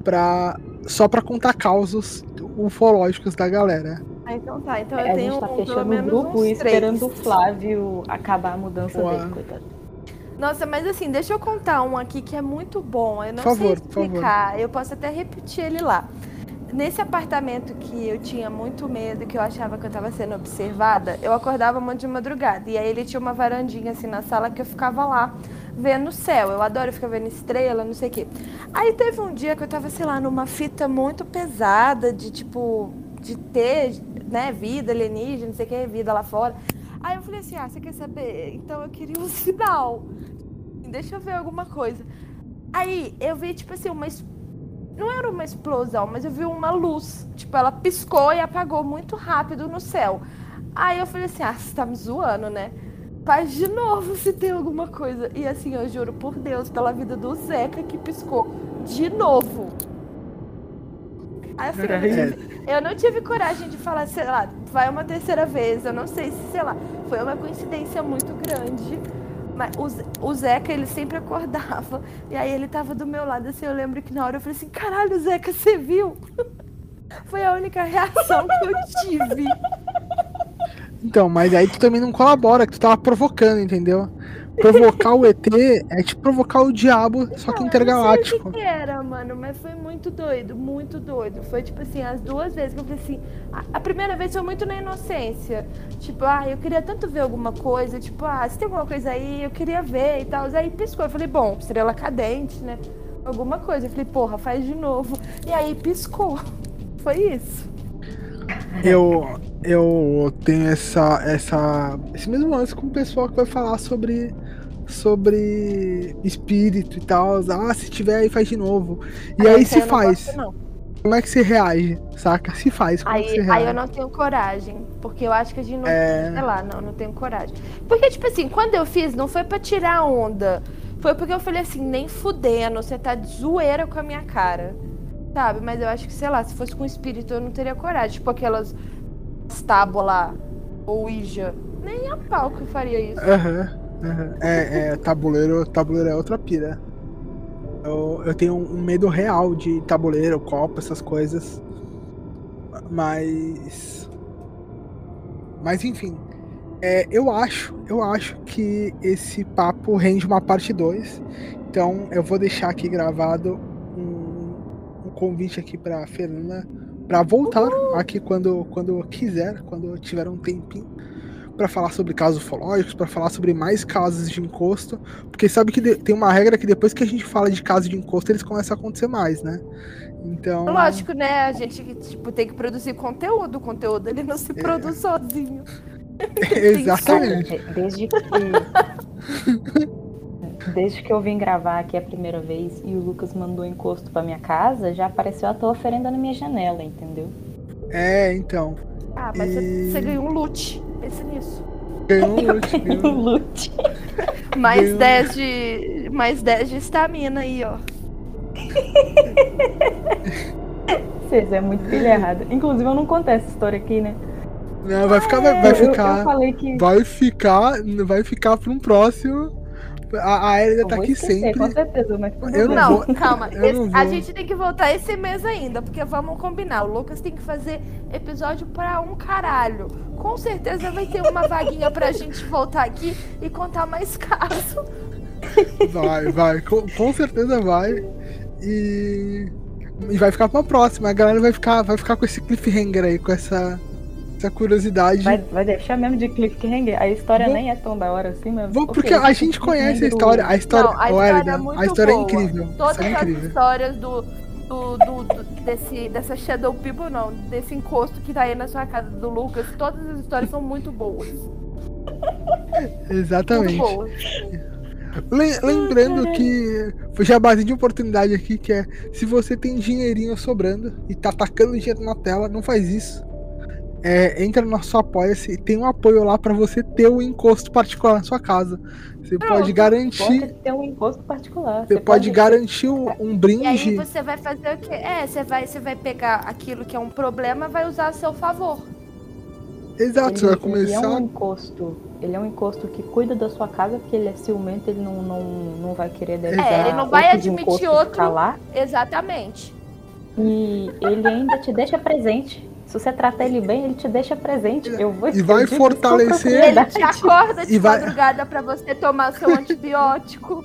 para só para contar causos ufológicos da galera. Ah, então tá. Então é, eu tenho a gente tá fechando o grupo e esperando o Flávio acabar a mudança Boa. dele, coitado. Nossa, mas assim, deixa eu contar um aqui que é muito bom. Eu não por favor, sei explicar. Eu posso até repetir ele lá. Nesse apartamento que eu tinha muito medo, que eu achava que eu estava sendo observada, eu acordava muito de madrugada. E aí ele tinha uma varandinha assim na sala que eu ficava lá vendo o céu. Eu adoro ficar vendo estrela, não sei o quê. Aí teve um dia que eu tava, sei lá, numa fita muito pesada de tipo de ter, né, vida alienígena, não sei o que, vida lá fora. Aí eu falei assim, ah, você quer saber? Então eu queria um sinal. Deixa eu ver alguma coisa. Aí eu vi, tipo assim, uma. Não era uma explosão, mas eu vi uma luz. Tipo, ela piscou e apagou muito rápido no céu. Aí eu falei assim, ah, você tá me zoando, né? Faz de novo se tem alguma coisa. E assim, eu juro por Deus, pela vida do Zeca que piscou de novo. Aí eu, eu, não tive, eu não tive coragem de falar, sei lá, vai uma terceira vez. Eu não sei se, sei lá, foi uma coincidência muito grande. Mas o, o Zeca, ele sempre acordava. E aí ele tava do meu lado, assim, eu lembro que na hora eu falei assim, caralho, Zeca, você viu? Foi a única reação que eu tive. Então, mas aí tu também não colabora, que tu tava provocando, entendeu? Provocar o ET é tipo provocar o diabo, só que intergaláctico. Eu não sei o que, que era, mano, mas foi muito doido, muito doido. Foi tipo assim, as duas vezes que eu falei assim. A, a, primeira vez foi muito na inocência. Tipo, ah, eu queria tanto ver alguma coisa. Tipo, ah, se tem alguma coisa aí, eu queria ver e tal. Aí piscou. Eu falei, bom, estrela cadente, né? Alguma coisa. Eu falei, porra, faz de novo. E aí piscou. Foi isso. Eu, eu tenho essa, essa, esse mesmo lance com o pessoal que vai falar sobre sobre espírito e tal. Ah, se tiver aí faz de novo. E aí se faz. Gosto, como é que você reage, saca? Se faz, como aí, é que você reage? Aí eu não tenho coragem, porque eu acho que a gente não, é... sei lá, não, não tenho coragem. Porque, tipo assim, quando eu fiz, não foi pra tirar onda. Foi porque eu falei assim, nem fudendo, você tá de zoeira com a minha cara. Sabe? Mas eu acho que, sei lá, se fosse com espírito eu não teria coragem. Tipo aquelas tábuas lá, ou Ija. Nem a pau que eu faria isso. Aham. Uhum. É, é, tabuleiro, tabuleiro é outra pira. Eu, eu tenho um medo real de tabuleiro, copo, essas coisas. Mas. Mas enfim. É, eu acho, eu acho que esse papo rende uma parte 2. Então eu vou deixar aqui gravado convite aqui para Fernanda para voltar aqui quando, quando quiser, quando tiver um tempinho, para falar sobre casos ufológicos, para falar sobre mais casos de encosto, porque sabe que de, tem uma regra que depois que a gente fala de casos de encosto, eles começam a acontecer mais, né? Então. Lógico, né? A gente tipo, tem que produzir conteúdo, o conteúdo ele não se é. produz sozinho. Exatamente. Desde que Desde que eu vim gravar aqui a primeira vez e o Lucas mandou encosto pra minha casa, já apareceu a tua oferenda na minha janela, entendeu? É, então. Ah, mas e... você, ganhou um loot. Pensa nisso. Ganhou um loot. Ganhou um loot. mais 10 de. Mais 10 de estamina aí, ó. Vocês é muito filha errada. Inclusive, eu não contei essa história aqui, né? Não, vai ficar, vai, vai ficar. Eu, eu que... Vai ficar. Vai ficar para um próximo A, a Elida tá aqui esquecer, sempre. Com certeza, mas Eu não Não, vou- calma. eu esse- não a gente tem que voltar esse mês ainda, porque vamos combinar. O Lucas tem que fazer episódio pra um caralho. Com certeza vai ter uma vaguinha pra gente voltar aqui e contar mais casos. Vai, vai. Com, com certeza vai. E. E vai ficar pra próxima. A galera vai ficar, vai ficar com esse cliffhanger aí, com essa, essa curiosidade. Vai, vai deixar mesmo de cliffhanger? A história Vou- nem é tão da hora assim mesmo. Vou, porque a deixa gente conhece a história. A história, Não, a Ô, história é muito a história boa. é incrível. Todas é as incrível. histórias do, do, do- do- desse, dessa Shadow People, não, desse encosto que tá aí na sua casa do Lucas, todas as histórias são muito boas. Muito Exatamente. boas. Lembrando que já base de oportunidade aqui, que é se você tem dinheirinho sobrando e tá tacando dinheiro na tela, não faz isso. É, entra no nosso Apoia-se e tem um apoio lá pra você ter o encosto particular na sua casa. Você pode garantir, Pode ter um encosto particular. você pode garantir um, um E aí brinde. você vai fazer o quê? É, você vai, você vai pegar aquilo que é um problema e vai usar a seu favor. Exato, você vai Ele, ele é começar. um encosto. Ele é um encosto que cuida da sua casa, porque ele é ciumento, ele não, não, não vai querer deixar É, ele não vai admitir outro. lá. Exatamente. E ele ainda te deixa presente. Se você tratar ele bem, ele te deixa presente. Eu vou E vai eu fortalecer- Ele te acorda de vai- madrugada pra você tomar seu antibiótico.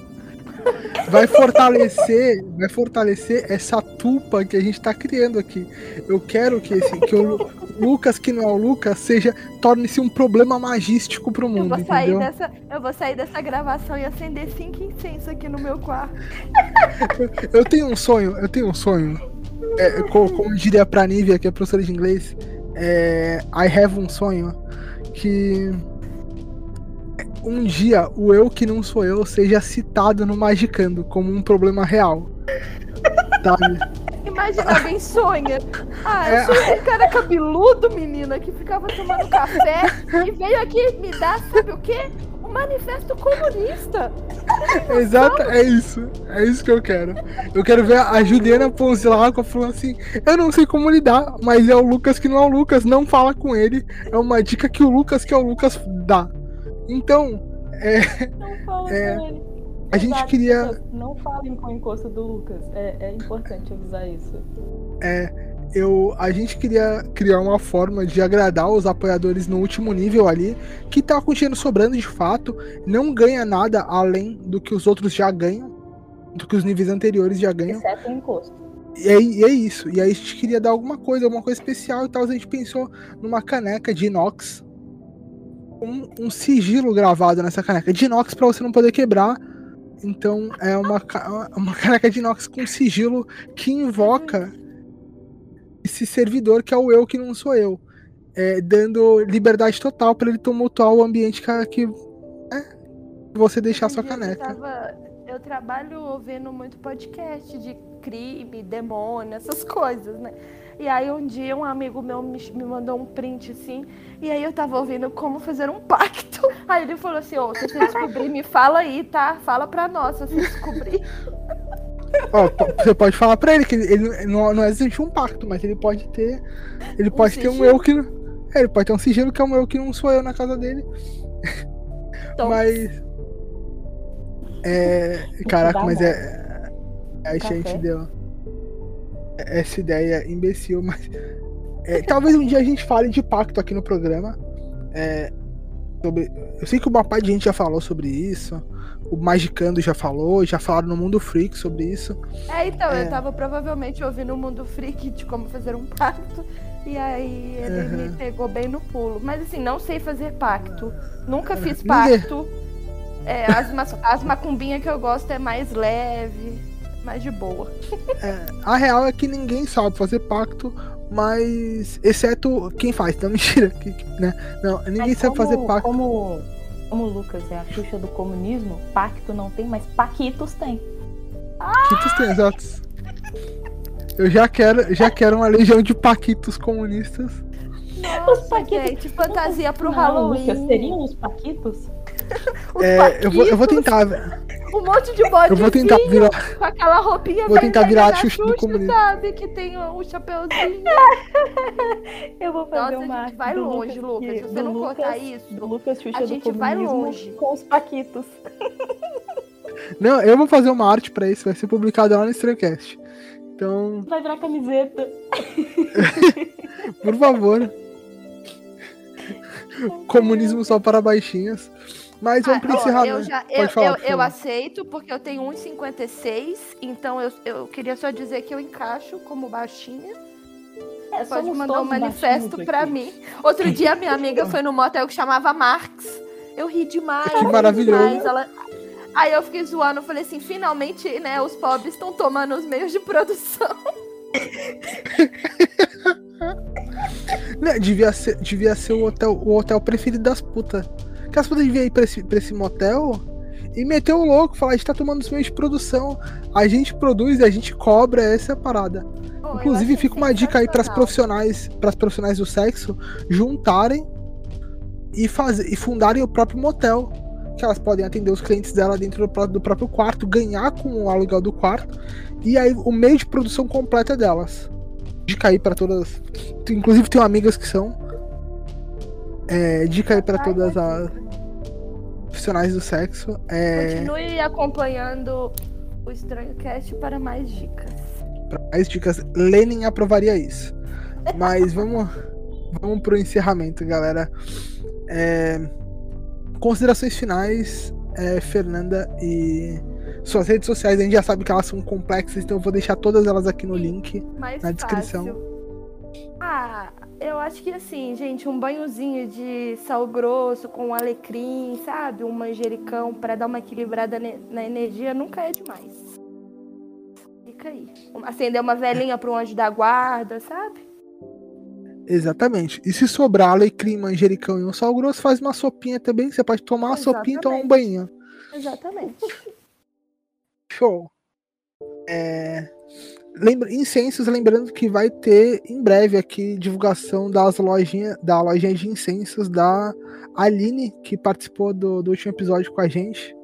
vai fortalecer, vai fortalecer essa tupa que a gente tá criando aqui. Eu quero que esse, que o Lu- Lucas, que não é o Lucas, seja torne-se um problema magístico pro Eu mundo, vou sair entendeu? dessa, eu vou sair dessa gravação e acender cinco incensos aqui no meu quarto. Eu tenho um sonho, eu tenho um sonho. É, co- como, diria pra Nívia, que é professora de inglês, é, I have um sonho que um dia o eu que não sou eu seja citado no Magicando como um problema real. Sabe? Imagina alguém sonha. Ah, É. eu sou um cara cabeludo, menina, que ficava tomando café e veio aqui me dar, sabe o quê? Manifesto comunista. Exato, é isso. É isso que eu quero. Eu quero ver a Juliana Ponzilaco falando assim: Eu não sei como lidar, mas é o Lucas que não é o Lucas, não fala com ele. É uma dica que o Lucas que é o Lucas dá. Então, Não fala É, com ele. a gente Exato, queria. Não falem com o encosto do Lucas. É, é importante avisar isso. Eu, a gente queria criar uma forma de agradar os apoiadores no último nível ali, que tá com dinheiro sobrando de fato, não ganha nada além do que os outros já ganham, do que os níveis anteriores já ganham. Exceto o encosto. E é, e é isso. E aí a gente queria dar alguma coisa, alguma coisa especial e tal. A gente pensou numa caneca de inox. Um, um sigilo gravado nessa caneca. De inox pra você não poder quebrar. Então é uma, uma caneca de inox com sigilo que invoca esse servidor que é o eu que não sou eu. É, dando liberdade total pra ele tumultuar o ambiente que, que é, você deixar sua caneca. Eu, tava- eu trabalho ouvindo muito podcast de crime, demônio, essas coisas, né? E aí um dia um amigo meu me, me mandou um print assim, e aí eu tava ouvindo como fazer um pacto. Aí ele falou assim, ô, se você descobrir, me fala aí, tá? Fala pra nós se você descobrir. Ó, você pode falar pra ele que ele, ele não, não existe um pacto, mas ele pode ter. Ele pode ter um sigilo. eu que. É, ele pode ter um sigilo que é um eu que não sou eu na casa dele. Então, Mas. É. Caraca, mas é. A gente Café. deu. Essa ideia imbecil, mas. é, talvez um dia a gente fale de pacto aqui no programa. É, sobre, eu sei que uma parte de gente já falou sobre isso. O Magicando já falou, já falaram no Mundo Freak sobre isso. É, então, É. eu tava provavelmente ouvindo o Mundo Freak de como fazer um pacto. E aí ele Uhum. me pegou bem no pulo. Mas assim, não sei fazer pacto. Nunca fiz Ninguém- pacto. É, as, mas- as macumbinhas que eu gosto é mais leve, mais de boa. A real é que ninguém sabe fazer pacto, mas. Exceto quem faz, não mentira. que- né? Não, ninguém Mas sabe como- fazer pacto. Como, como o Lucas é a Xuxa do comunismo, pacto não tem, mas paquitos tem. Paquitos tem, exatos. Eu já quero, já quero uma legião de paquitos comunistas. Nossa, paquitos- gente, fantasia pro Não, Halloween. Lucas, seriam os paquitos? Os É, eu, vou, eu vou paquitos, tentar. Um monte de bode Eu vou tentar virar. com aquela roupinha Vou tentar virar a da Xuxa do comunismo. sabe? Que tem o, o chapeuzinho. Eu vou fazer Nossa, a uma gente vai do longe, Lucas. que- Se você do não cortar Lucas- isso, do Lucas Xuxa a do gente vai longe. com os paquitos. Não, eu vou fazer uma arte pra isso, vai ser publicado lá no Streamcast. Então, Vai virar camiseta. por favor. Comunismo só para baixinhas. Mas vamos Ah, ó, encerramento. eu, já, eu, falar, eu, eu aceito, porque eu tenho 1,56, então eu, eu queria só dizer que eu encaixo como baixinha. É, Pode mandar um manifesto pra aqui. mim. Outro dia minha amiga foi no motel que chamava Marx. Eu ri demais. Que ri maravilhoso. demais. Ela... Aí eu fiquei zoando, eu falei assim, finalmente, né, os pobres estão tomando os meios de produção. Devia ser, devia ser o, hotel, o hotel preferido das putas. Que as putas deviam ir pra esse, pra esse motel e meter o louco, falar, a gente tá tomando os meios de produção. A gente produz e a gente cobra, essa é a parada. Eu Inclusive, fica uma dica aí pras profissionais, pras profissionais do sexo juntarem e fazer e fundarem o próprio motel. Que elas podem atender os clientes dela dentro do, do próprio quarto, ganhar com o aluguel do quarto. E aí o meio de produção completa é delas. Dica aí pra todas. Inclusive tenho amigas que são. É, dica aí pra todas as profissionais do sexo. É, Continue acompanhando o Estranho Cast para mais dicas. Pra mais dicas, Lenin aprovaria isso. Mas vamos, vamos pro encerramento, galera. É, considerações finais, é, Fernanda, e suas redes sociais, a gente já sabe que elas são complexas, então eu vou deixar todas elas aqui no link. Mais Na descrição. Ah, eu acho que assim, gente, um banhozinho de sal grosso com alecrim, sabe? Um manjericão para dar uma equilibrada na energia nunca é demais. Fica aí. Acender uma velhinha pro anjo da guarda, sabe? Exatamente. E se sobrar alecrim, manjericão e um sal grosso, faz uma sopinha também. Você pode tomar uma sopinha e tomar um Exatamente. banho. Exatamente. Show. É, lembra, incensos, lembrando que vai ter em breve aqui divulgação das lojinhas, da lojinha de incensos da Aline, que participou do, do último episódio com a gente.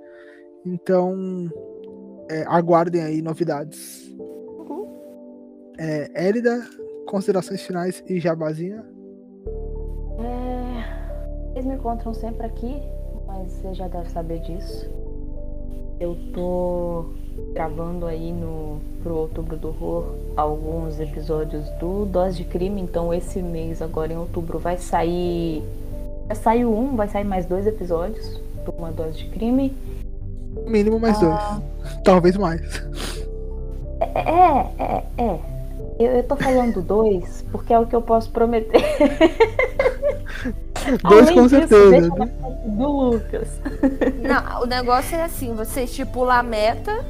Então, é, aguardem aí novidades. Érida, considerações finais e jabazinha. É, Vocês me encontram sempre aqui, mas você já deve saber disso. Eu tô gravando aí no pro Outubro do Horror alguns episódios do Dose de Crime, então esse mês agora em outubro vai sair. Já saiu um, vai sair mais dois episódios para uma dose de crime. Mínimo mais Ah. dois. Talvez mais. É, é, é. Eu, eu tô falando dois porque é o que eu posso prometer. Dois Além com disso, certeza. do Lucas. Não, o negócio é assim, você estipula a meta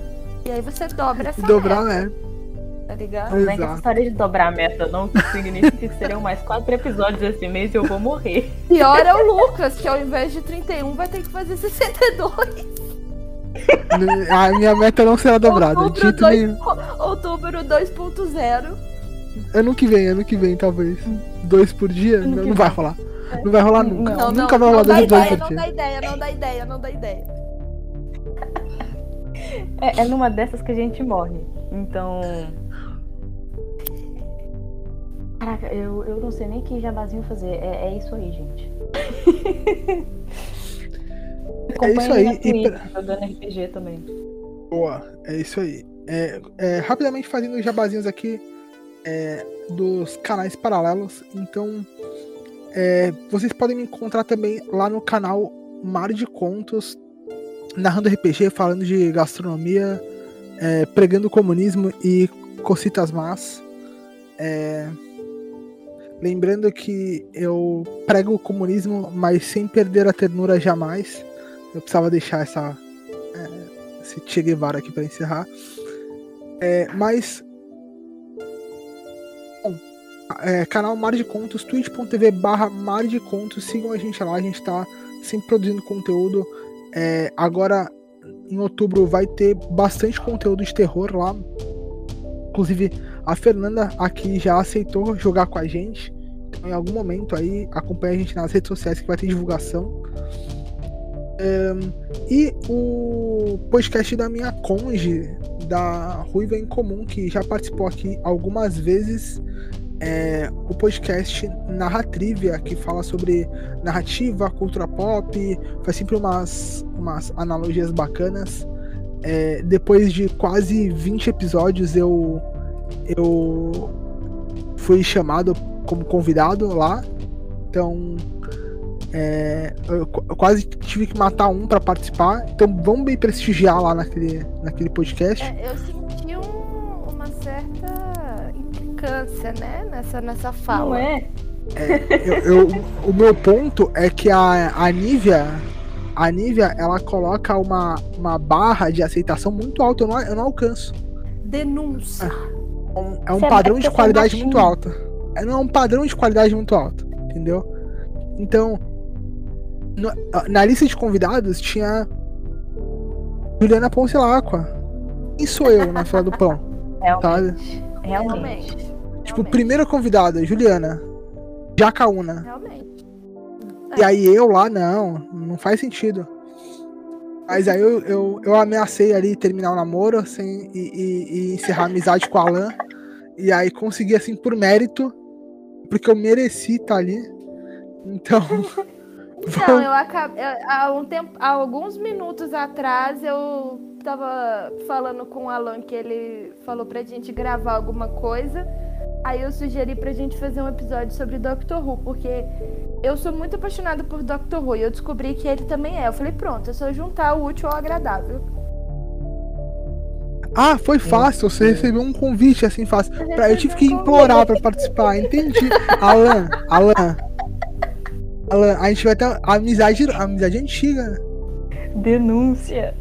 e aí você dobra essa Dobrar, meta, né? tá ligado? Não vem com essa Exato. história de dobrar a meta, não, que significa que serão mais quatro episódios esse mês e eu vou morrer. Pior é o Lucas, que ao invés de 31 vai ter que fazer 62. A minha meta não será dobrada. Outubro, Dito dois- outubro 2.0. Ano que vem, ano que vem, talvez. Dois por dia? Não, não vai rolar. Não vai rolar nunca. Não, Não, não, nunca vai não rolar dá dois ideia, episódios não dá ideia, não dá ideia, não dá ideia. É, é numa dessas que a gente morre. Então. Caraca, eu, eu não sei nem que jabazinho fazer. É, é isso aí, gente. É isso aí, e pra- jogando RPG também. Boa, é isso aí. É, é, rapidamente fazendo os jabazinhos aqui é, dos canais paralelos. Então, é, vocês podem me encontrar também lá no canal Mar de Contos, narrando RPG, falando de gastronomia, é, pregando comunismo e cocitas más. É, lembrando que eu prego o comunismo, mas sem perder a ternura jamais. Eu precisava deixar essa, é, esse Che Guevara aqui para encerrar. É, mas. É, canal Mar de Contos, twitch.tv barra Mar de Contos, sigam a gente lá, a gente tá sempre produzindo conteúdo. É, agora, em outubro, vai ter bastante conteúdo de terror lá. Inclusive, a Fernanda aqui já aceitou jogar com a gente. Então, em algum momento aí, acompanha a gente nas redes sociais que vai ter divulgação. Ahn, e o podcast da minha conge, da Ruiva em Comum, que já participou aqui algumas vezes. É, o podcast Narratrivia, que fala sobre narrativa, cultura pop, faz sempre umas, umas analogias bacanas. é, depois de quase 20 episódios, eu, eu fui chamado como convidado lá. Então, é, eu, quase tive que matar um para participar. Então, vamos me prestigiar lá naquele, naquele podcast. É, eu senti um, uma certa implicância, né? Nessa, nessa fala. Não é? É, eu, eu, o meu ponto é que a, a Nívia, a Nívia, ela coloca uma, uma barra de aceitação muito alta, eu não, eu não alcanço. Denúncia. É um, é um padrão de qualidade muito alto. É, não é um padrão de qualidade muito alto, entendeu? Então, no, na lista de convidados tinha Juliana Poncelacqua. Quem sou eu na fila do pão? Realmente. Tá? Realmente. Tipo, primeira convidada, Juliana. Jacaúna. Realmente. E aí eu lá, não, não faz sentido. Mas aí eu, eu, eu ameacei ali terminar o namoro sem, e, e, e encerrar a amizade com a Alan. E aí consegui, assim, por mérito, porque eu mereci estar ali. Então. Então, eu acabei. Há, um tempo, há alguns minutos atrás eu tava falando com o Alan que ele falou pra gente gravar alguma coisa. Aí eu sugeri pra gente fazer um episódio sobre Doctor Who, porque eu sou muito apaixonada por Doctor Who e eu descobri que ele também é. Eu falei, pronto, é só juntar o útil ao agradável. Ah, foi fácil, você recebeu um convite assim fácil. Pra, eu tive que implorar para participar, entendi. Alan, Alan. Alan, a gente vai ter amizade, amizade antiga. Denúncia.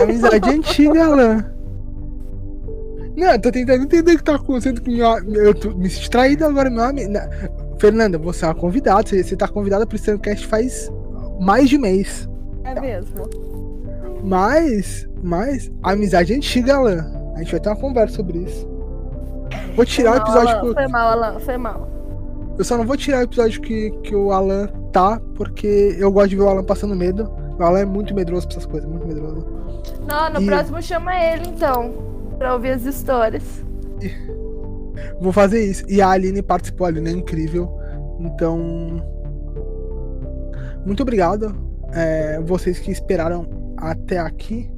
Amizade antiga, Alan. Não, eu tô tentando entender o que tá acontecendo com meu Eu tô me distraído agora, meu amigo. Fernanda, você é uma convidada. Você, você tá convidada pro Cast faz mais de mês. É mesmo. Mas, mas, a amizade é antiga, Alan. A gente vai ter uma conversa sobre isso. Vou tirar o episódio. Alan, Foi mal, Alan, foi mal. Eu só não vou tirar o episódio que, que o Alan tá, porque eu gosto de ver o Alan passando medo. O Alan é muito medroso pra essas coisas, muito medroso. Não, no e... próximo chama ele então pra ouvir as histórias. Vou fazer isso. E a Aline participou, a Aline é incrível. Então. Muito obrigado. É, vocês que esperaram até aqui.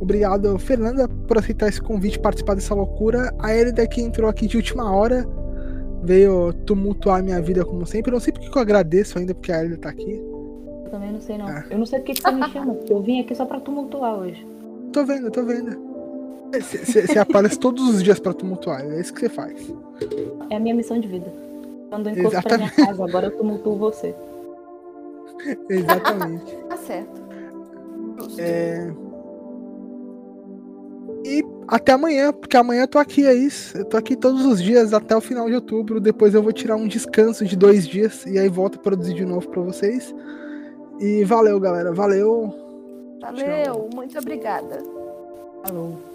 Obrigado, Fernanda, por aceitar esse convite participar dessa loucura. A Elida que entrou aqui de última hora. Veio tumultuar minha vida como sempre. Eu não sei porque eu agradeço ainda, porque a Elida tá aqui. Eu também não sei, não. É. Eu não sei porque que você me chama, eu vim aqui só pra tumultuar hoje. Tô vendo, tô vendo. Você aparece todos os dias pra tumultuar, é isso que você faz. É a minha missão de vida. Quando eu encosto pra minha casa, agora eu tumultuo você. Exatamente. tá certo. É... E até amanhã, porque amanhã eu tô aqui, é isso. Eu tô aqui todos os dias até o final de outubro. Depois eu vou tirar um descanso de dois dias e aí volto a produzir de novo pra vocês. E valeu, galera. Valeu. Valeu, Tchau. muito obrigada. Falou.